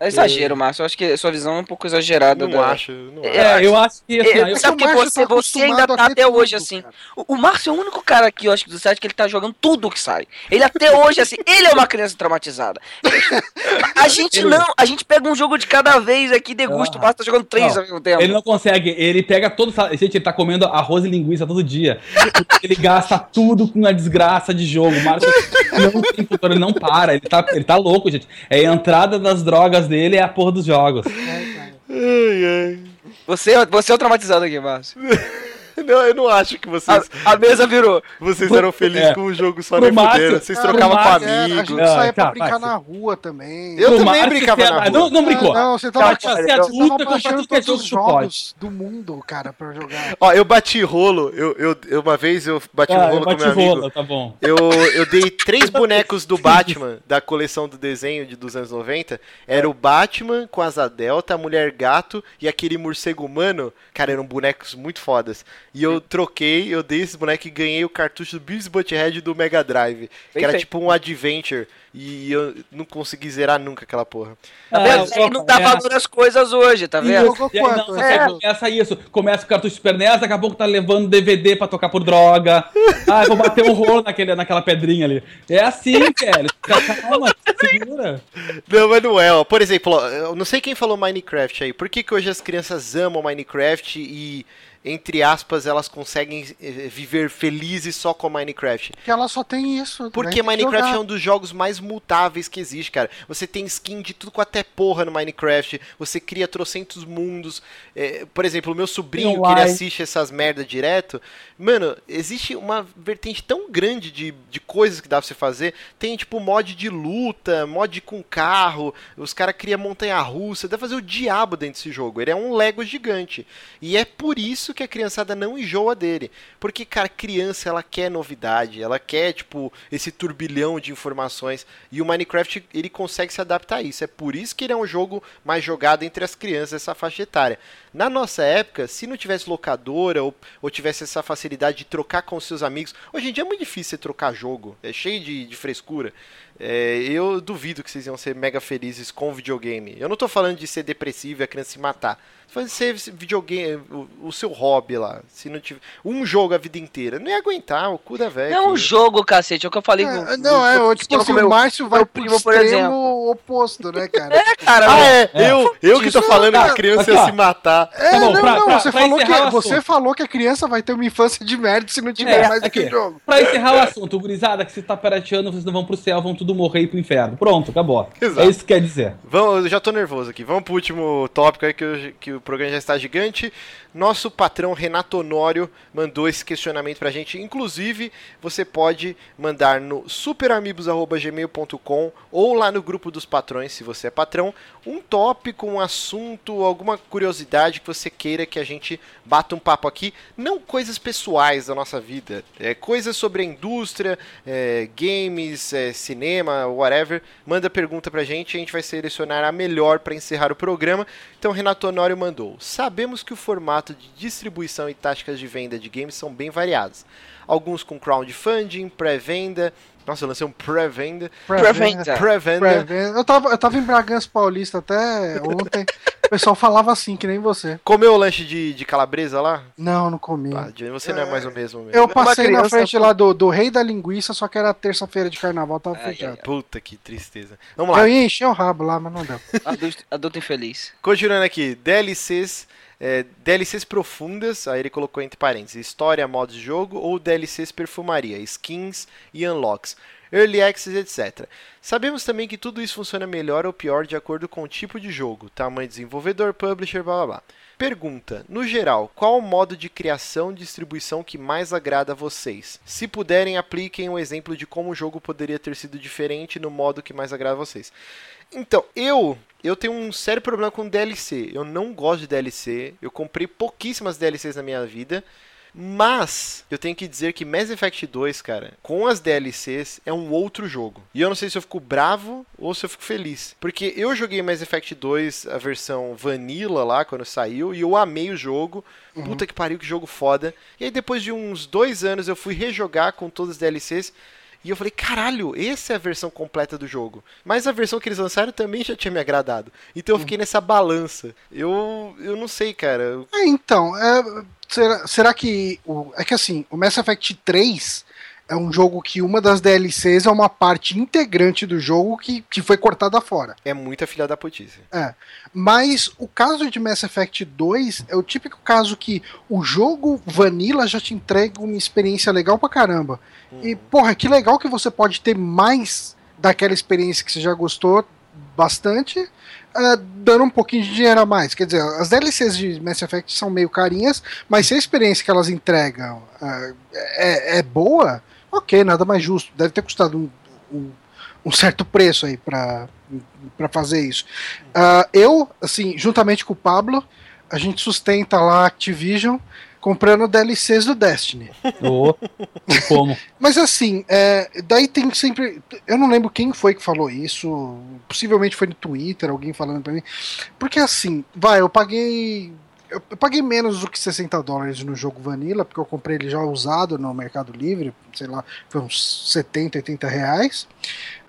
É exagero, Márcio. Eu acho que a sua visão é um pouco exagerada. Não da- acho, não acho. É, eu acho que assim, É, eu- sabe que você, tá você ainda tá até tudo, hoje assim. cara. O, o Márcio é o único cara aqui, eu acho, do site que ele tá jogando tudo que sai. Ele até hoje, assim, ele é uma criança traumatizada. A, a gente Ele- não, a gente pega um jogo de cada vez aqui, degusta, o Ah. Márcio tá jogando três Não, ao mesmo tempo. Ele não consegue, ele pega todo. Gente, ele tá comendo arroz e linguiça todo dia. Ele gasta tudo com a desgraça de jogo. O Márcio não tem futuro, ele não para. Ele tá, ele tá louco, gente. É a entrada das drogas dele é a porra dos jogos. Ai, ai. Você, você é o traumatizado aqui, Márcio. Não, eu não acho que A, vocês, a mesa virou. vocês eram felizes É. com o jogo só Pro nem fuderam. Vocês Cara, trocavam com É, a amigos. gente Ah, saía pra tá, brincar na rua também. Eu também Márcio, brincava na rua. Não, não brincou. Ah, não, você Cara, tava, é você tava com baixando é todos os jogos do mundo, cara, pra jogar. Ó, eu bati rolo. Eu, eu, eu- uma vez eu bati um Ah, rolo eu com meu amigo. rola, tá bom. Eu, eu dei três bonecos do Batman, da coleção do desenho de dos anos 90. Era o Batman com asa delta, a mulher gato e aquele morcego humano. Cara, eram bonecos muito fodas. E eu troquei, eu dei esses bonecos e ganhei o cartucho do Beavis Butthead do Mega Drive. Que era tipo um adventure. E eu não consegui zerar nunca aquela porra. Tá Ah, vendo? Ele não dá é. valor às coisas hoje, tá vendo? jogou E aí, não, esse jogo? começa isso. Começa o cartucho Super NES, daqui a pouco tá levando DVD pra tocar por droga. Ah, eu vou bater um rolo naquele, naquela pedrinha ali. É assim, velho. Calma, segura. Não, mas não é, ó. Por exemplo, ó, eu não sei quem falou Minecraft aí. Por que, que hoje as crianças amam Minecraft e, entre aspas, elas conseguem eh, viver felizes só com Minecraft? Porque ela só tem isso. Porque né? Tem que Minecraft é um dos jogos mais mutáveis que existe, cara. Você tem skin de tudo com até porra no Minecraft. Você cria trocentos mundos. É, por exemplo, o meu sobrinho, que ele assiste essas merda direto. Mano, existe uma vertente tão grande de, de coisas que dá pra você fazer. Tem, tipo, mod de luta, mod com carro. Os caras criam montanha-russa. Dá pra fazer o diabo dentro desse jogo. Ele é um Lego gigante. E é por isso que a criançada não enjoa dele. Porque, cara, criança, ela quer novidade. Ela quer, tipo, esse turbilhão de informações. E o Minecraft, ele consegue se adaptar a isso. É por isso que ele é um jogo mais jogado entre as crianças dessa faixa etária. Na nossa época, se não tivesse locadora ou, ou tivesse essa facilidade de trocar com seus amigos. Hoje em dia é muito difícil você trocar jogo. É cheio de, de frescura. É, eu duvido que vocês iam ser mega felizes com videogame. Eu não tô falando de ser depressivo e a criança se matar. Tô falando de ser esse videogame, o, o seu hobby lá. Se não tiver um jogo a vida inteira, não ia aguentar o cu da velha. Não é um jogo, cacete, é o que eu falei. É, com- não, é, o- tipo com assim, meu- o Márcio vai pro primo, por extremo exemplo. oposto, né, cara? É, cara, Ah, é, É. eu, eu que tô Isso, falando que a criança ia se matar. É, Tá bom, não, pra- não, pra- você, pra falou que, encerrar o você assunto. falou que a criança vai ter uma infância de merda se não tiver É, mais aqui. aquele jogo. Pra encerrar o assunto, gurizada, que se tá pirateando, vocês não vão pro céu, vão tudo morrer e ir pro inferno. Pronto, acabou. Exato. É isso que quer dizer. Vamos, eu já tô nervoso aqui. Vamos pro último tópico aí que, eu- que o programa já está gigante. Nosso patrão Renato Honório mandou esse questionamento pra gente. Inclusive, você pode mandar no superamigos.gmail.com ou lá no grupo dos patrões, se você é patrão, um tópico, um assunto, alguma curiosidade que você queira que a gente bata um papo aqui. Não coisas pessoais da nossa vida, é coisas sobre a indústria, é, games, é, cinema, whatever. Manda pergunta pra gente, a gente vai selecionar a melhor para encerrar o programa. Então, Renato Honório mandou: Sabemos que o formato de distribuição e táticas de venda de games são bem variados. Alguns com crowdfunding, pré-venda. Nossa, eu lancei um pré-venda. Pré-venda. Pré-venda. Pré-venda. Eu tava, eu tava em Bragança Paulista até ontem. o pessoal falava assim, que nem você. Comeu o lanche de, de calabresa lá? Não, não comi. Ah, você não é mais o mesmo mesmo. Eu passei na frente lá do, do Rei da Linguiça, só que era terça-feira de carnaval, tava Ai, fechado. Puta que tristeza. Vamos lá. Eu ia encher o rabo lá, mas não deu. Adulto, adulto infeliz. Continuando aqui, DLCs, é, DLCs profundas, aí ele colocou entre parênteses, história, modos de jogo, ou DLCs perfumaria, skins e unlocks, early access, etc. Sabemos também que tudo isso funciona melhor ou pior de acordo com o tipo de jogo, tamanho de desenvolvedor, publisher, blá blá blá. Pergunta: No geral, qual o modo de criação e distribuição que mais agrada a vocês? Se puderem, apliquem um exemplo de como o jogo poderia ter sido diferente no modo que mais agrada a vocês. Então, eu eu tenho um sério problema com DLC. Eu não gosto de DLC. Eu comprei pouquíssimas DLCs na minha vida. Mas eu tenho que dizer que Mass Effect 2, cara, com as DLCs é um outro jogo. E eu não sei se eu fico bravo ou se eu fico feliz. Porque eu joguei Mass Effect 2, a versão Vanilla lá, quando saiu, e eu amei o jogo. Puta que pariu, que jogo foda. E aí depois de uns dois anos eu fui rejogar com todas as DLCs. E eu falei, caralho, essa é a versão completa do jogo. Mas a versão que eles lançaram também já tinha me agradado. Então eu fiquei nessa balança. Eu, eu não sei, cara. É, então, é, será, será que. O, é que assim, o Mass Effect 3 é um jogo que uma das DLCs é uma parte integrante do jogo que, que foi cortada fora. É muita filha da putice. É. Mas o caso de Mass Effect 2 é o típico caso que o jogo Vanilla já te entrega uma experiência legal pra caramba. Uhum. E, porra, que legal que você pode ter mais daquela experiência que você já gostou bastante, uh, dando um pouquinho de dinheiro a mais. Quer dizer, as DLCs de Mass Effect são meio carinhas, mas se a experiência que elas entregam uh, é, é boa, ok, nada mais justo. Deve ter custado um, um, um certo preço aí para fazer isso. Uh, eu, assim, juntamente com o Pablo, a gente sustenta lá a Activision comprando DLCs do Destiny. Oh, como? Mas assim, é, daí tem sempre. Eu não lembro quem foi que falou isso. Possivelmente foi no Twitter, alguém falando pra mim. Porque assim, vai, eu paguei eu, eu, paguei menos do que 60 dólares no jogo Vanilla, porque eu comprei ele já usado no Mercado Livre, sei lá, foi uns 70, 80 reais.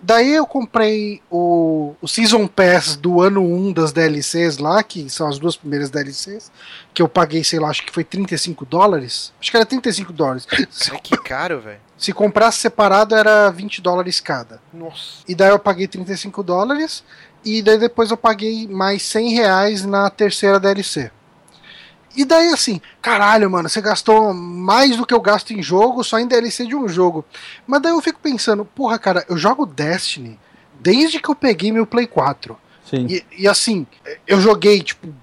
Daí eu comprei o, o Season Pass do ano 1 das DLCs lá, que são as duas primeiras DLCs, que eu paguei, sei lá, acho que foi 35 dólares. Acho que era 35 dólares. É que caro, velho. Se comprasse separado era 20 dólares cada. Nossa. E daí eu paguei 35 dólares, e daí depois eu paguei mais 100 reais na terceira DLC. E daí assim, caralho, mano, você gastou mais do que eu gasto em jogo só em DLC de um jogo. Mas daí eu fico pensando, porra, cara, eu jogo Destiny desde que eu peguei meu Play 4. Sim. E, e assim, eu joguei, tipo,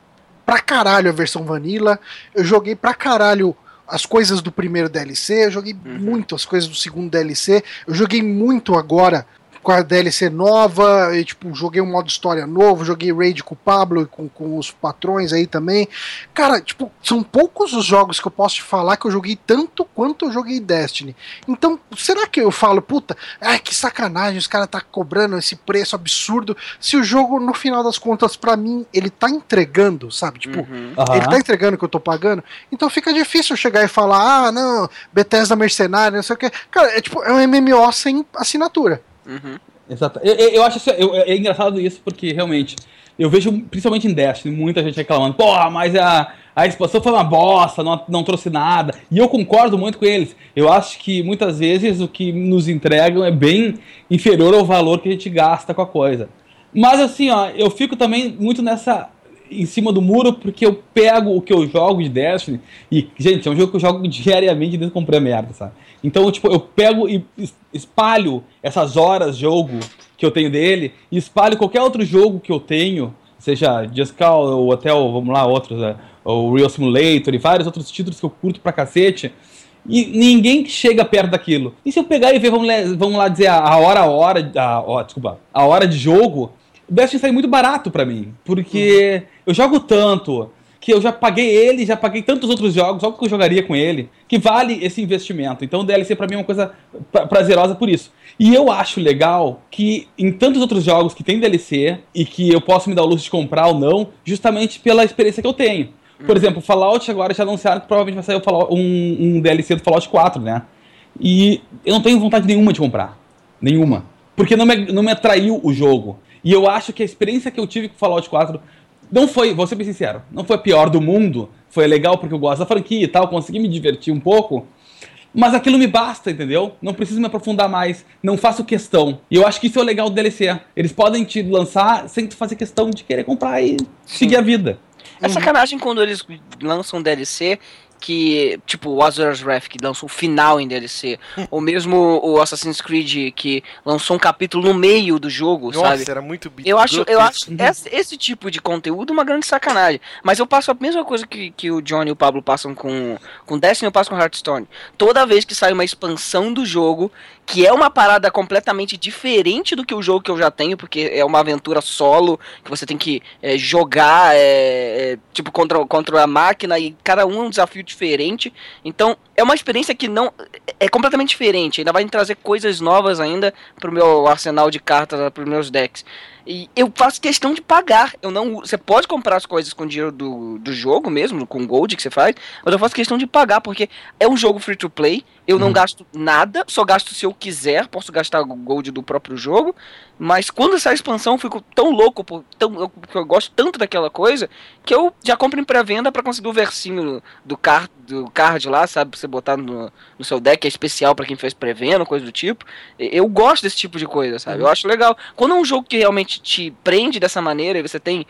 pra caralho a versão Vanilla, eu joguei pra caralho as coisas do primeiro DLC, eu joguei uhum. muito as coisas do segundo DLC, eu joguei muito agora com a DLC nova, e, tipo, joguei um modo história novo, joguei raid com o Pablo e com, com os patrões aí também. Cara, tipo, são poucos os jogos que eu posso te falar que eu joguei tanto quanto eu joguei Destiny. Então, será que eu falo, puta, ai que sacanagem, os caras tá cobrando esse preço absurdo, se o jogo, no final das contas, para mim, ele tá entregando, sabe? Tipo, uhum. ele tá entregando o que eu tô pagando, então fica difícil chegar e falar, ah, não, Bethesda mercenário, não sei o que. Cara, é tipo, é um MMO sem assinatura. Uhum. Exato. Eu, eu acho isso, eu, é engraçado isso porque realmente eu vejo, principalmente em Destiny, muita gente reclamando, porra, mas a, a expansão foi uma bosta, não, não trouxe nada. E eu concordo muito com eles. Eu acho que muitas vezes o que nos entregam é bem inferior ao valor que a gente gasta com a coisa. Mas assim, ó, eu fico também muito nessa em cima do muro porque eu pego o que eu jogo de Destiny e, gente, é um jogo que eu jogo diariamente que comprei a merda, sabe? Então, tipo, eu pego e espalho essas horas de jogo que eu tenho dele e espalho qualquer outro jogo que eu tenho, seja Just Call ou até, o, vamos lá, outros, é, o Real Simulator e vários outros títulos que eu curto pra cacete. E ninguém chega perto daquilo. E se eu pegar e ver, vamos lá, vamos lá dizer, a hora a hora, a, ó, desculpa, a hora de jogo, o Destiny sai muito barato para mim. Porque uhum. eu jogo tanto, que eu já paguei ele, já paguei tantos outros jogos, só que eu jogaria com ele, que vale esse investimento. Então o DLC para mim é uma coisa pra prazerosa por isso. E eu acho legal que em tantos outros jogos que tem DLC e que eu posso me dar o luxo de comprar ou não, justamente pela experiência que eu tenho. Por uhum. exemplo, Fallout agora já anunciaram que provavelmente vai sair um, um DLC do Fallout 4, né? E eu não tenho vontade nenhuma de comprar. Nenhuma. Porque não me, não me atraiu o jogo. E eu acho que a experiência que eu tive com Fallout 4 não foi, vou ser bem sincero, não foi a pior do mundo. Foi legal porque eu gosto da franquia e tal, consegui me divertir um pouco. Mas aquilo me basta, entendeu? Não preciso me aprofundar mais, não faço questão. E eu acho que isso é o legal do DLC. Eles podem te lançar sem tu fazer questão de querer comprar e seguir a vida. É sacanagem quando eles lançam DLC que, tipo, o Azura's Wrath, que lançou o final em DLC, ou mesmo o Assassin's Creed, que lançou um capítulo no meio do jogo, Nossa, sabe? era muito Eu acho, eu acho esse, esse, tipo de conteúdo uma grande sacanagem. Mas eu passo a mesma coisa que, que o Johnny e o Pablo passam com, com Destiny, eu passo com Hearthstone. Toda vez que sai uma expansão do jogo, que é uma parada completamente diferente do que o jogo que eu já tenho, porque é uma aventura solo, que você tem que é, jogar, é, é, tipo, contra, contra a máquina, e cada um é um desafio diferente. Então, é uma experiência que não. É completamente diferente. Ainda vai trazer coisas novas ainda pro meu arsenal de cartas, pros meus decks. E eu faço questão de pagar. Eu não. Você pode comprar as coisas com dinheiro do, do jogo mesmo, com gold que você faz, mas eu faço questão de pagar, porque é um jogo free to play. Eu não gasto nada, só gasto se eu quiser, posso gastar gold do próprio jogo. Mas quando sai a expansão, eu fico tão louco, por, tão, eu, eu gosto tanto daquela coisa, que eu já compro em pré-venda para conseguir o versinho do card, do card lá, sabe? Pra você botar no, no seu deck, é especial para quem fez pré-venda, coisa do tipo. Eu gosto desse tipo de coisa, sabe? Eu acho legal. Quando é um jogo que realmente te prende dessa maneira e você tem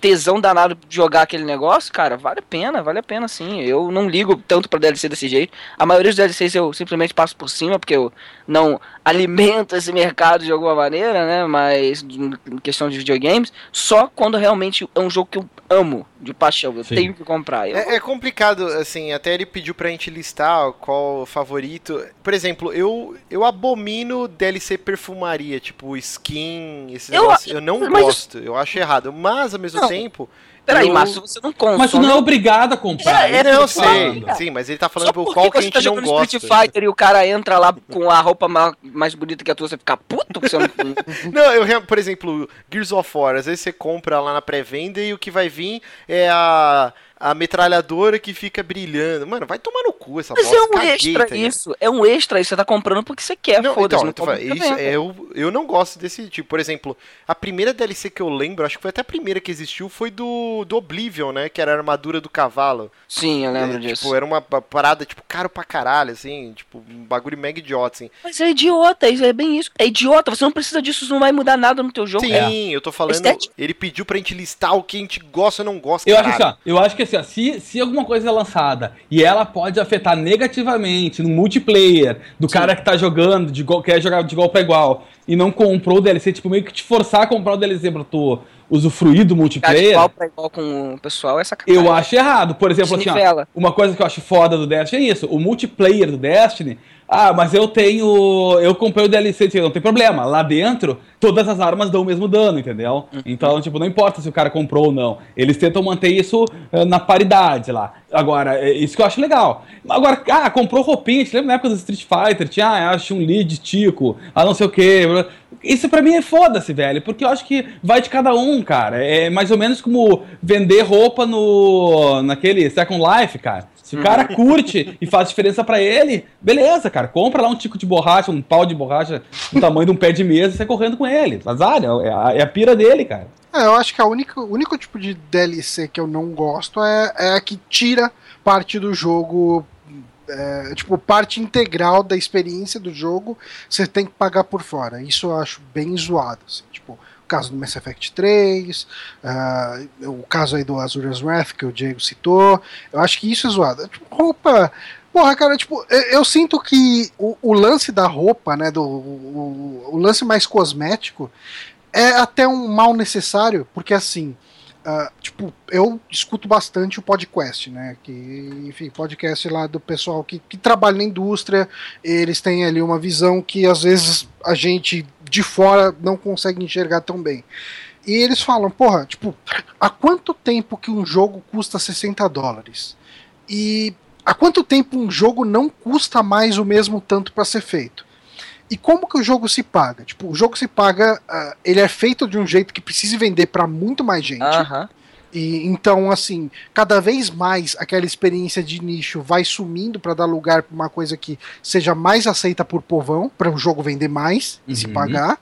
tesão danado de jogar aquele negócio, cara, vale a pena, vale a pena sim. Eu não ligo tanto pra DLC desse jeito. A maioria dos DLCs eu simplesmente passo por cima, porque eu não alimento esse mercado de alguma maneira, né? Mas em questão de videogames, só quando realmente é um jogo que eu amo de paixão, eu Sim. tenho que comprar. Eu... É, é, complicado, assim, até ele pediu pra gente listar qual o favorito. Por exemplo, eu, eu abomino DLC perfumaria, tipo skin, esses eu, negócios. Eu não gosto, eu acho errado. Mas ao mesmo não. tempo, Peraí, mas você não compra. Mas tu não é obrigado a comprar. É, é não, eu sei. Sim, mas ele tá falando por qual que a gente tá não gosta. Street Fighter e o cara entra lá com a roupa mais bonita que a tua, você fica puto que você não... não, eu, por exemplo, Gears of War, às vezes você compra lá na pré-venda e o que vai vir é a a metralhadora que fica brilhando. Mano, vai tomar no cu essa Mas bosta. é um Caguei, extra tá isso. É um extra isso. Você tá comprando porque você quer. Não, então, não isso, é, eu, eu não gosto desse tipo. Por exemplo, a primeira DLC que eu lembro, acho que foi até a primeira que existiu, foi do, do Oblivion, né? Que era a armadura do cavalo. Sim, eu lembro é, disso. Tipo, era uma parada, tipo, caro pra caralho, assim. Tipo, um bagulho mega idiota, assim. Mas é idiota, isso é bem isso. É idiota, você não precisa disso, isso não vai mudar nada no teu jogo. Sim, é. eu tô falando. Estética. Ele pediu pra gente listar o que a gente gosta ou não gosta. Eu caralho. acho assim, ó, eu acho que assim, ó, se, se alguma coisa é lançada e ela pode afetar negativamente no multiplayer do Sim. cara que tá jogando, de igual, quer jogar de igual para igual e não comprou o DLC, tipo, meio que te forçar a comprar o DLC pra tu usufruir do multiplayer. De igual pra igual com o pessoal é sacanagem. Eu acho errado. Por exemplo, assim, ó, uma coisa que eu acho foda do Destiny é isso. O multiplayer do Destiny ah, mas eu tenho. Eu comprei o DLC, não tem problema. Lá dentro, todas as armas dão o mesmo dano, entendeu? Uhum. Então, tipo, não importa se o cara comprou ou não. Eles tentam manter isso uh, na paridade lá. Agora, é isso que eu acho legal. Agora, ah, comprou roupinha, te lembra na época do Street Fighter? Tinha, ah, acho um lead tico, ah, não sei o quê. Isso pra mim é foda-se, velho, porque eu acho que vai de cada um, cara. É mais ou menos como vender roupa no naquele Second Life, cara. Se o cara curte e faz diferença para ele, beleza, cara. Compra lá um tico de borracha, um pau de borracha do tamanho de um pé de mesa e sai correndo com ele. Azar, é a, é a pira dele, cara. É, eu acho que o único tipo de DLC que eu não gosto é, é a que tira parte do jogo é, tipo, parte integral da experiência do jogo, você tem que pagar por fora. Isso eu acho bem zoado. Assim, tipo, caso do Mass Effect 3, uh, ah, o caso aí do Azura's Wrath que o Diego citou. Eu acho que isso é zoado. Tipo, roupa. Porra, cara, tipo, eu, eu sinto que o, o, lance da roupa, né, do, o, o, lance mais cosmético, é até um mal necessário, porque assim, uh, tipo, eu escuto bastante o podcast, né, que, enfim, podcast lá do pessoal que, que trabalha na indústria, eles têm ali uma visão que às vezes a gente de fora não consegue enxergar tão bem. E eles falam, porra, tipo, há quanto tempo que um jogo custa 60 dólares? E há quanto tempo um jogo não custa mais o mesmo tanto para ser feito? E como que o jogo se paga? Tipo, o jogo se paga, uh, ele é feito de um jeito que precise vender para muito mais gente. Uh -huh. E então, assim, cada vez mais aquela experiência de nicho vai sumindo para dar lugar para uma coisa que seja mais aceita por povão, para o jogo vender mais e se uhum. pagar.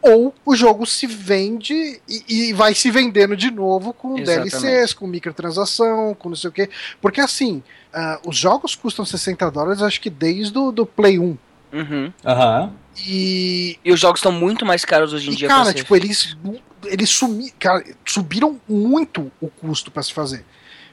Ou o jogo se vende e, e vai se vendendo de novo com Exatamente. DLCs, com microtransação, com não sei o quê. Porque assim, uh, os jogos custam 60 dólares, acho que desde o do Play 1. Uhum. Uhum. E... e os jogos estão muito mais caros hoje em e, dia. Cara, tipo, eles eles sumi, cara, subiram muito o custo para se fazer.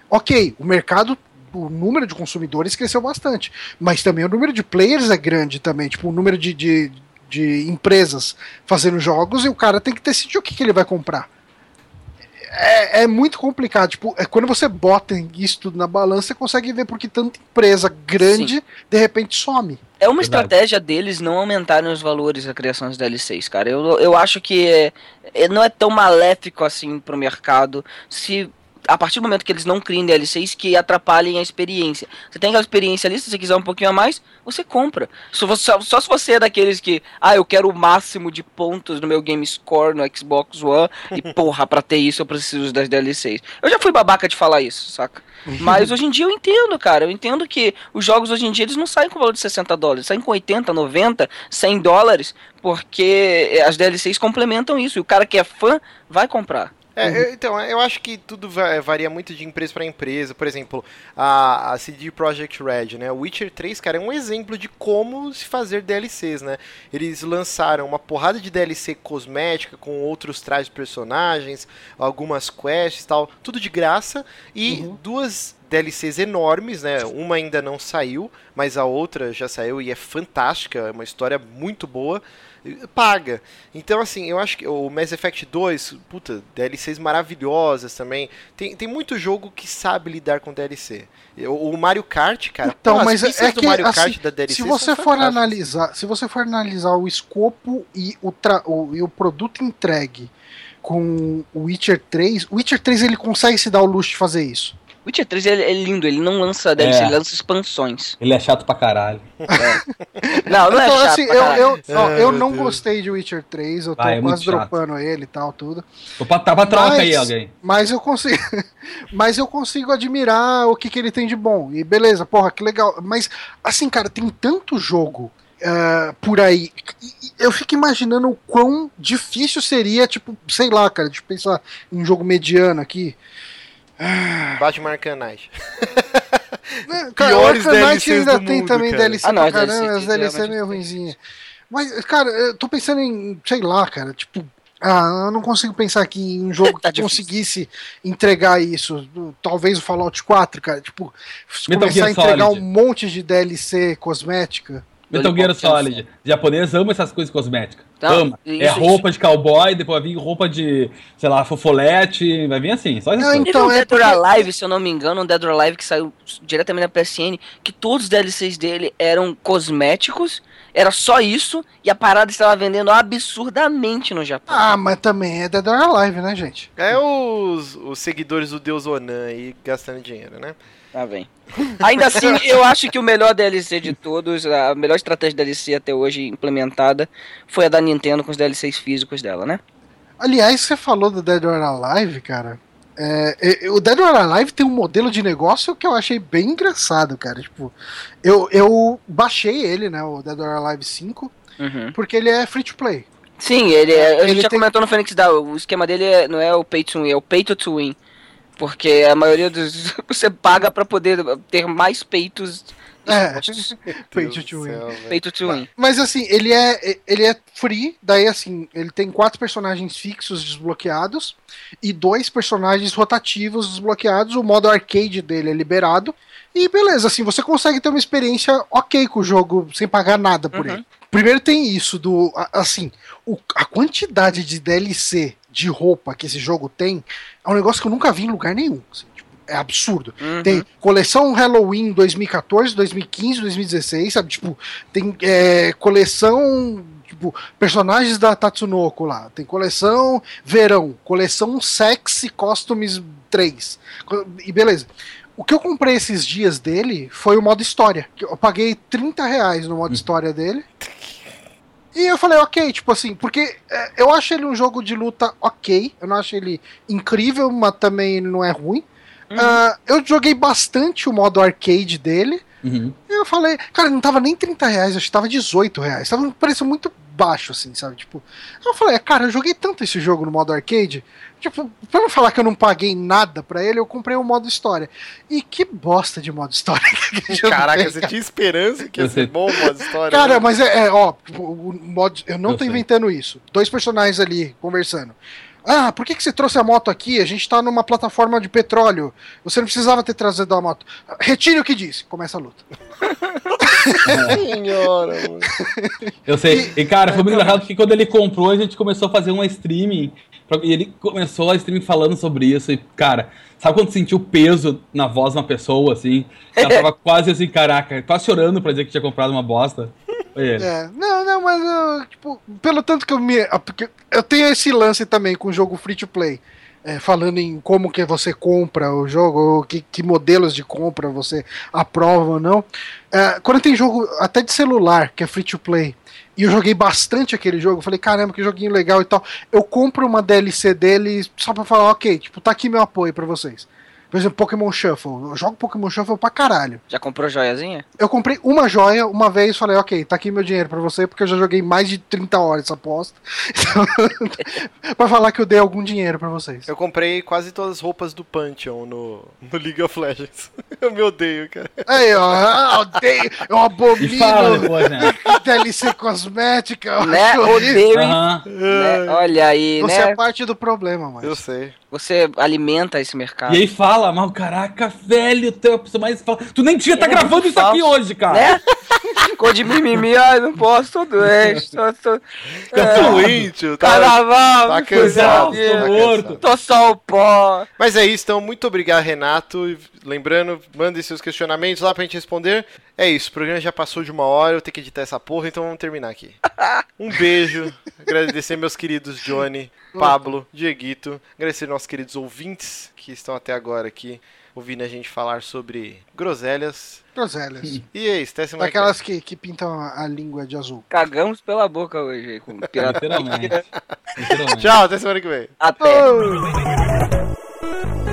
Ok, o mercado, o número de consumidores cresceu bastante, mas também o número de players é grande também, tipo, o número de, de, de empresas fazendo jogos e o cara tem que decidir o que, que ele vai comprar. É, é, muito complicado. Tipo, é quando você bota isso tudo na balança, você consegue ver porque tanta empresa grande Sim. de repente some. É uma Verdade. estratégia deles não aumentarem os valores da criação dos DLCs, cara. Eu, eu acho que é, é, não é tão maléfico assim pro mercado se a partir do momento que eles não criem DLCs que atrapalhem a experiência. Você tem aquela experiência ali, se você quiser um pouquinho a mais, você compra. Só, só, só se você é daqueles que, ah, eu quero o máximo de pontos no meu Game Score no Xbox One, e porra, pra ter isso eu preciso das DLCs. Eu já fui babaca de falar isso, saca? Mas hoje em dia eu entendo, cara. Eu entendo que os jogos hoje em dia eles não saem com valor de 60 dólares, saem com 80, 90, 100 dólares, porque as DLCs complementam isso. E o cara que é fã vai comprar. É, eu, então, eu acho que tudo varia muito de empresa para empresa. Por exemplo, a, a CD Projekt Red, né? O Witcher 3, cara, é um exemplo de como se fazer DLCs, né? Eles lançaram uma porrada de DLC cosmética com outros trajes de personagens, algumas quests e tal, tudo de graça e uhum. duas DLCs enormes, né? Uma ainda não saiu, mas a outra já saiu e é fantástica, é uma história muito boa paga. Então, assim, eu acho que o Mass Effect 2, puta, DLCs maravilhosas também. Tem, tem muito jogo que sabe lidar com DLC. O, Mario Kart, cara, então, pô, mas é que, Mario assim, Kart da DLC se você for analisar, se você for analisar o escopo e o, tra o, e o produto entregue com o Witcher 3, o Witcher 3 ele consegue se dar o luxo de fazer isso. Witcher 3 é, é lindo, ele não lança DLC, é. ele lança expansões. Ele é chato pra caralho. É. Não, não é então, é chato assim, eu, eu, ó, eu não Deus. gostei de Witcher 3, eu tô ah, é quase dropando ele e tal, tudo. Tô pra, tá pra troca mas, aí, alguém. Mas eu consigo. mas eu consigo admirar o que, que ele tem de bom. E beleza, porra, que legal. Mas, assim, cara, tem tanto jogo Uh, por aí. Eu fico imaginando o quão difícil seria, tipo, sei lá, cara, de pensar em um jogo mediano aqui. Batman Arkham Knight. Né, cara, Piores Knight ainda tem mundo, também cara. DLC ah, não, pra caramba, as DLC é meio ruimzinha. Mas, cara, eu tô pensando em, sei lá, cara, tipo, ah, eu não consigo pensar aqui em um jogo tá que conseguisse entregar isso. Talvez o Fallout 4, cara, tipo, Metal começar a entregar Solid. um monte de DLC cosmética. Metal Gear Solid. O japonês ama essas coisas cosméticas. Então, ama. Isso, é roupa isso. de cowboy, depois vai vir roupa de, sei lá, fofolete, vai vir assim. Só não, então, é Dead porque... or Alive, se eu não me engano, um Dead or Alive que saiu diretamente da PSN, que todos os DLCs dele eram cosméticos, era só isso, e a parada estava vendendo absurdamente no Japão. Ah, mas também é Dead or Alive, né, gente? É os, os seguidores do Deus Onan aí gastando dinheiro, né? Tá bem. Ainda assim, eu acho que o melhor DLC de todos, a melhor estratégia de DLC até hoje implementada, foi a da Nintendo com os DLCs físicos dela, né? Aliás, você falou do Dead or Alive, cara. É, o Dead or Alive tem um modelo de negócio que eu achei bem engraçado, cara. Tipo, eu, eu baixei ele, né, o Dead or Alive 5, uhum. porque ele é free to play. Sim, ele é. A gente ele já tem... comentou no Phoenix Down, o esquema dele é, não é o pay to win, é o pay to win. Porque a maioria dos. Você paga para poder ter mais peitos. É, peito to win. Peito to win. Mas assim, ele é, ele é free, daí assim, ele tem quatro personagens fixos desbloqueados e dois personagens rotativos desbloqueados. O modo arcade dele é liberado. E beleza, assim, você consegue ter uma experiência ok com o jogo sem pagar nada por uhum. ele. Primeiro tem isso do. Assim, o, a quantidade de DLC de roupa que esse jogo tem é um negócio que eu nunca vi em lugar nenhum. Assim, tipo, é absurdo. Uhum. Tem coleção Halloween 2014, 2015, 2016, sabe? Tipo, tem é, coleção. Tipo, personagens da Tatsunoko lá. Tem coleção Verão, coleção Sexy Costumes 3. E beleza. O que eu comprei esses dias dele foi o modo história. Eu paguei 30 reais no modo uhum. história dele. E eu falei, ok, tipo assim, porque é, eu acho ele um jogo de luta ok. Eu não acho ele incrível, mas também ele não é ruim. Uhum. Uh, eu joguei bastante o modo arcade dele. Uhum. E eu falei, cara, não tava nem 30 reais, acho que tava 18 reais. Tava um preço muito baixo, assim, sabe? Tipo, eu falei, cara, eu joguei tanto esse jogo no modo arcade. Tipo, pra não falar que eu não paguei nada pra ele, eu comprei o modo história. E que bosta de modo história. Caraca, você tinha esperança que ia ser bom o modo história? Cara, né? mas é, é, ó, o modo, eu não eu tô sei. inventando isso. Dois personagens ali conversando. Ah, por que, que você trouxe a moto aqui? A gente tá numa plataforma de petróleo. Você não precisava ter trazido a moto. Retire o que disse. Começa a luta. Senhora, mano. Eu sei. E, cara, foi muito engraçado que quando ele comprou, a gente começou a fazer uma streaming. E ele começou a streaming falando sobre isso. E, cara, sabe quando sentiu o peso na voz de uma pessoa, assim? Ela tava quase assim, caraca, quase chorando pra dizer que tinha comprado uma bosta. É, não, não, mas eu, tipo, pelo tanto que eu me. Eu tenho esse lance também com o jogo free to play. é, falando em como que você compra o jogo, que, que modelos de compra você aprova ou não. É, quando tem jogo até de celular, que é free to play, e eu joguei bastante aquele jogo, falei, caramba, que joguinho legal e tal. Eu compro uma DLC dele só pra falar, ok, tipo, tá aqui meu apoio para vocês. Por exemplo, Pokémon Shuffle. Eu jogo Pokémon Shuffle pra caralho. Já comprou joiazinha? Eu comprei uma joia uma vez falei, ok, tá aqui meu dinheiro pra você, porque eu já joguei mais de 30 horas essa aposta. Então, pra falar que eu dei algum dinheiro pra vocês. Eu comprei quase todas as roupas do Pantheon no, no League of Legends. Eu me odeio, cara. Aí, ó, eu odeio, eu abomino. E fala depois, né? DLC cosmética. Né? odeio. Aham. né? Olha aí, Você né? é parte do problema, mano. Eu sei. Você alimenta esse mercado. E aí fala, mas caraca, velho, tu é a pessoa mais fala. Tu nem devia estar É, gravando isso aqui hoje, cara. Né? Ficou de mimimi, ai, não posso, tô doente, tô, tô, Tá doente, tá... carnaval, tá cansado, vida. tá morto. tô só o pó. Mas é isso, então muito obrigado, Renato. Lembrando, mandem seus questionamentos lá pra gente responder. É isso, o programa já passou de uma hora, eu tenho que editar essa porra, então vamos terminar aqui. Um beijo, agradecer meus queridos Johnny, Pablo, Dieguito, agradecer nossos queridos ouvintes que estão até agora aqui ouvindo a gente falar sobre groselhas. Groselhas. E é isso, até semana que vem. Daquelas que, que pintam a língua de azul. Cagamos pela boca hoje com pirata. Literalmente. Literalmente. Tchau, até semana que vem. Até. Oh!